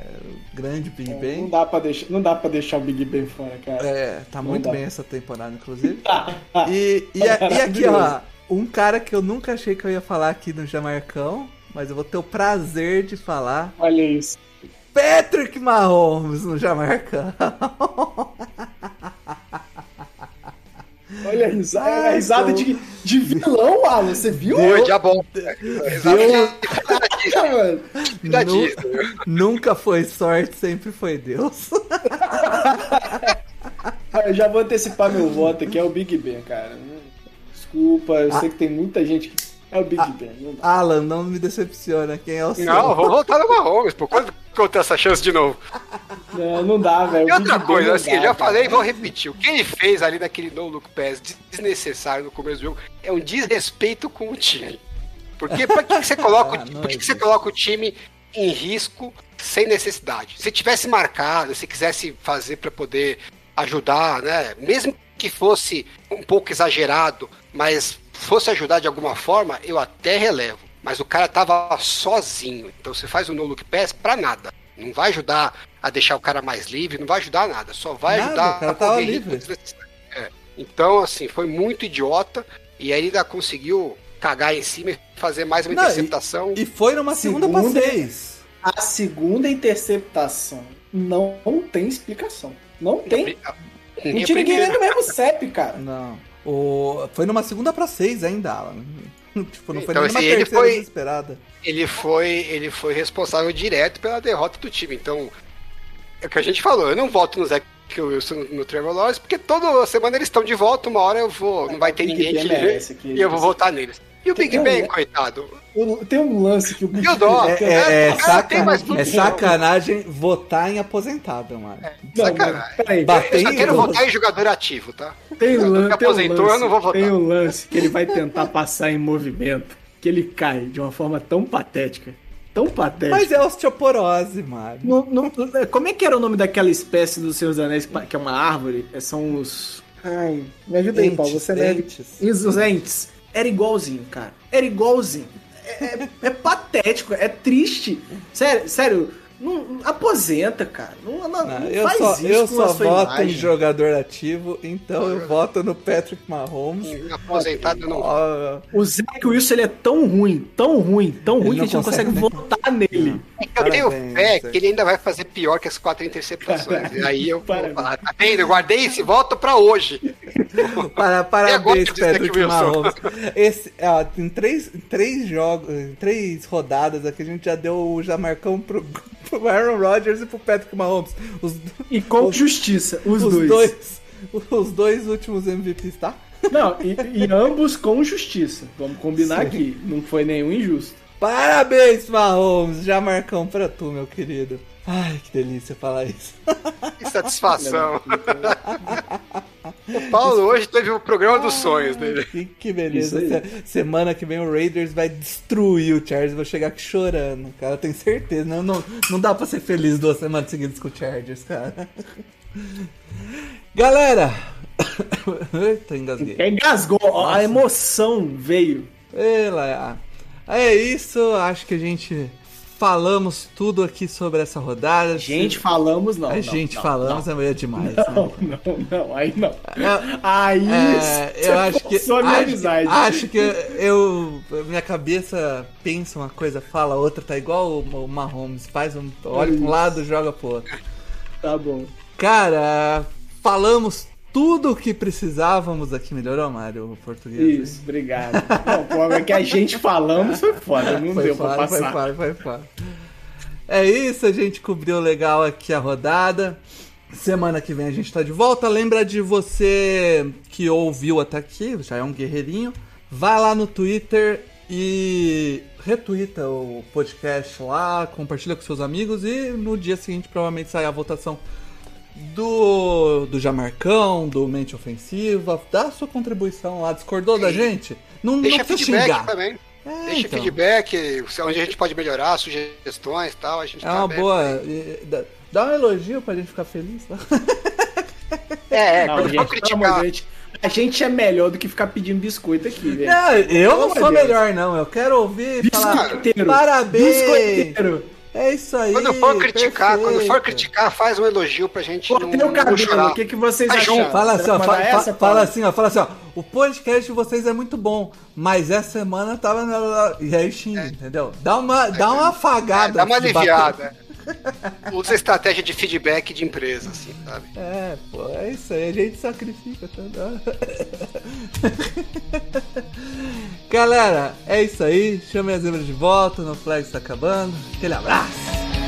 grande Big Não Ben. dá, pra deixar, não dá pra deixar o Big Ben fora, cara. É, tá muito dá. bem essa temporada, inclusive. E, e, a- e aqui, ó, um cara que eu nunca achei que eu ia falar aqui no Jamarcão, mas eu vou ter o prazer de falar. Olha isso. Patrick Mahomes no Jamarcão. Olha a risada, Ai, a risada de, de vilão, Alan. Você viu? Oi, diabo. Mano, Da Nu- Disney. nunca foi sorte, sempre foi Deus. Eu já vou antecipar meu voto aqui, é o Big Ben, cara. Desculpa, eu sei que tem muita gente que. É o Big Ben, não dá. Alan, não me decepciona. Quem é o seu? Não, vou voltar no Mahomes, pô. Quando que eu tenho essa chance de novo? Não, não dá, velho. E outra coisa, assim, dá, eu já cara. falei e vou repetir. O que ele fez ali naquele no look pass desnecessário no começo do jogo é um desrespeito com o time. Porque pra que, que você coloca, Ah, o- por que, que você coloca o time em risco sem necessidade? Se tivesse marcado, se quisesse fazer pra poder ajudar, né? Mesmo que fosse um pouco exagerado, mas fosse ajudar de alguma forma, eu até relevo. Mas o cara tava sozinho. Então você faz o no look pass pra nada. Não vai ajudar a deixar o cara mais livre, não vai ajudar a nada. Só vai Nada, ajudar o cara a tava correr livre. É. Então, assim, foi muito idiota. E aí ainda conseguiu cagar em cima e fazer mais uma Não, e- interceptação. E foi numa segunda, Segunda- pra seis. A segunda interceptação não, não tem explicação. Não tem. Não a tinha ninguém primeira. no mesmo CEP, cara. Não. O... Foi numa segunda pra seis ainda, Alan. Tipo, não foi Então, nem numa assim, ele foi- desesperada. ele foi ele foi responsável direto pela derrota do time. Então, é o que a gente falou, eu não voto no Zach Wilson no, no Trevor Lawrence, porque toda semana eles estão de volta, uma hora eu vou, não vai ter ninguém que merece aqui. e eu vou votar neles. E o Big Ben, coitado. Tem um lance que o Big E o dó? É, Ben- é, é é que sacanagem votar em aposentado, mano. Não, sacanagem. peraí, Eu só quero votar em jogador ativo, tá? Tem um lance, que tem um aposentou, lance, eu não vou votar. Tem um lance que ele vai tentar passar em movimento, que ele cai de uma forma tão patética. Tão patética. Mas é osteoporose, mano. Não- não- como é que era o nome daquela espécie dos Seus Anéis, que é uma árvore? É, São os. Ai, me ajuda aí, Paulo. Você deve. Os entes. Era igualzinho, cara. Era igualzinho. É, é- é patético, é triste. Sério, sério. Não, aposenta, cara. Não, não, Não, não eu faz só, isso eu com só a sua voto em imagem. jogador ativo, então eu voto no Patrick Mahomes. Em Aposentado eu não O Zach Wilson ele é tão ruim, tão ruim, tão Ele ruim que a gente não consegue, consegue, votar nele. Eu tenho Parabéns, fé Zé. que ele ainda vai fazer pior que as quatro interceptações. E aí eu vou Parabéns. falar, tá vendo? Eu guardei esse voto pra hoje. Para, agora parabéns, que Patrick? Mahomes. Esse, ó, em, três, em três jogos, em três rodadas aqui, a gente já deu o Jamarcão pro, pro Aaron Rodgers e pro Patrick Mahomes. Os, E com os- justiça, os, os dois. dois. Os dois últimos MVPs, tá? Não, e, e ambos com justiça. Vamos combinar Sim. aqui. Não foi nenhum injusto. Parabéns, Mahomes! Jamarcão pra tu, meu querido. Ai, que delícia falar isso. Que satisfação. o Paulo hoje teve o programa dos sonhos dele. Que, que beleza. Semana que vem o Raiders vai destruir o Chargers. Vou chegar aqui chorando, cara. Eu tenho certeza. Não, não, não dá pra ser feliz duas semanas seguidas com o Chargers, cara. Galera! Eita, engasguei. Engasgou, ó, a emoção veio. Ei. É isso, acho que a gente falamos tudo aqui sobre essa rodada. Gente, falamos não. a não, gente não, falamos não. é meio demais, Não, né? não, não, aí não. É, Aí É, eu acho que. Acho, amizade. acho que eu. Minha cabeça pensa uma coisa, fala outra, tá igual o, o Mahomes. Faz um. Olha pra um lado, joga pro outro. Tá bom. Cara, falamos tudo o que precisávamos aqui. Melhorou, Mário, o português? Isso, obrigado. Pô, é que a gente falamos foi foda, não Foi deu pra fácil, foi passar. foi fácil. É isso, a gente cobriu legal aqui a rodada. Semana que vem a gente tá de volta. Lembra de você que ouviu até aqui, já é um guerreirinho. Vai lá no Twitter e retweeta o podcast lá, compartilha com seus amigos e no dia seguinte provavelmente sai a votação do, do Jamarcão, do Mente Ofensiva. Dá a sua contribuição lá. Discordou da Sim. gente? Não, não Deixa precisa feedback xingar. também. É, Deixa então. feedback, onde a gente pode melhorar, sugestões e tal. A gente É tá uma aberto boa. dá- um elogio pra gente ficar feliz. Tá? É, é, Não, gente, criticar. Deus, a gente é melhor do que ficar pedindo biscoito aqui, velho. Não, eu não sou Deus. melhor, não. Eu quero ouvir e falar. Biscoiteiro. Parabéns! Biscoiteiro. É isso aí. Quando for criticar, quando for perfeito. criticar, faz um elogio pra gente não, Cortei o cabelo, o que, que vocês Tá junto. Fala assim, ó, Vai fa- mandar fa- essa, fala assim, ó, fala assim, ó. O podcast de vocês é muito bom, mas essa semana tava na... E aí xinga, entendeu? Dá uma, dá uma É, afagada. dá uma aliviada. Usa estratégia de feedback de empresa, assim, sabe? É, pô, é isso aí, a gente sacrifica toda Galera, é isso aí. Chame as zebras de volta, no flag está acabando. Aquele abraço.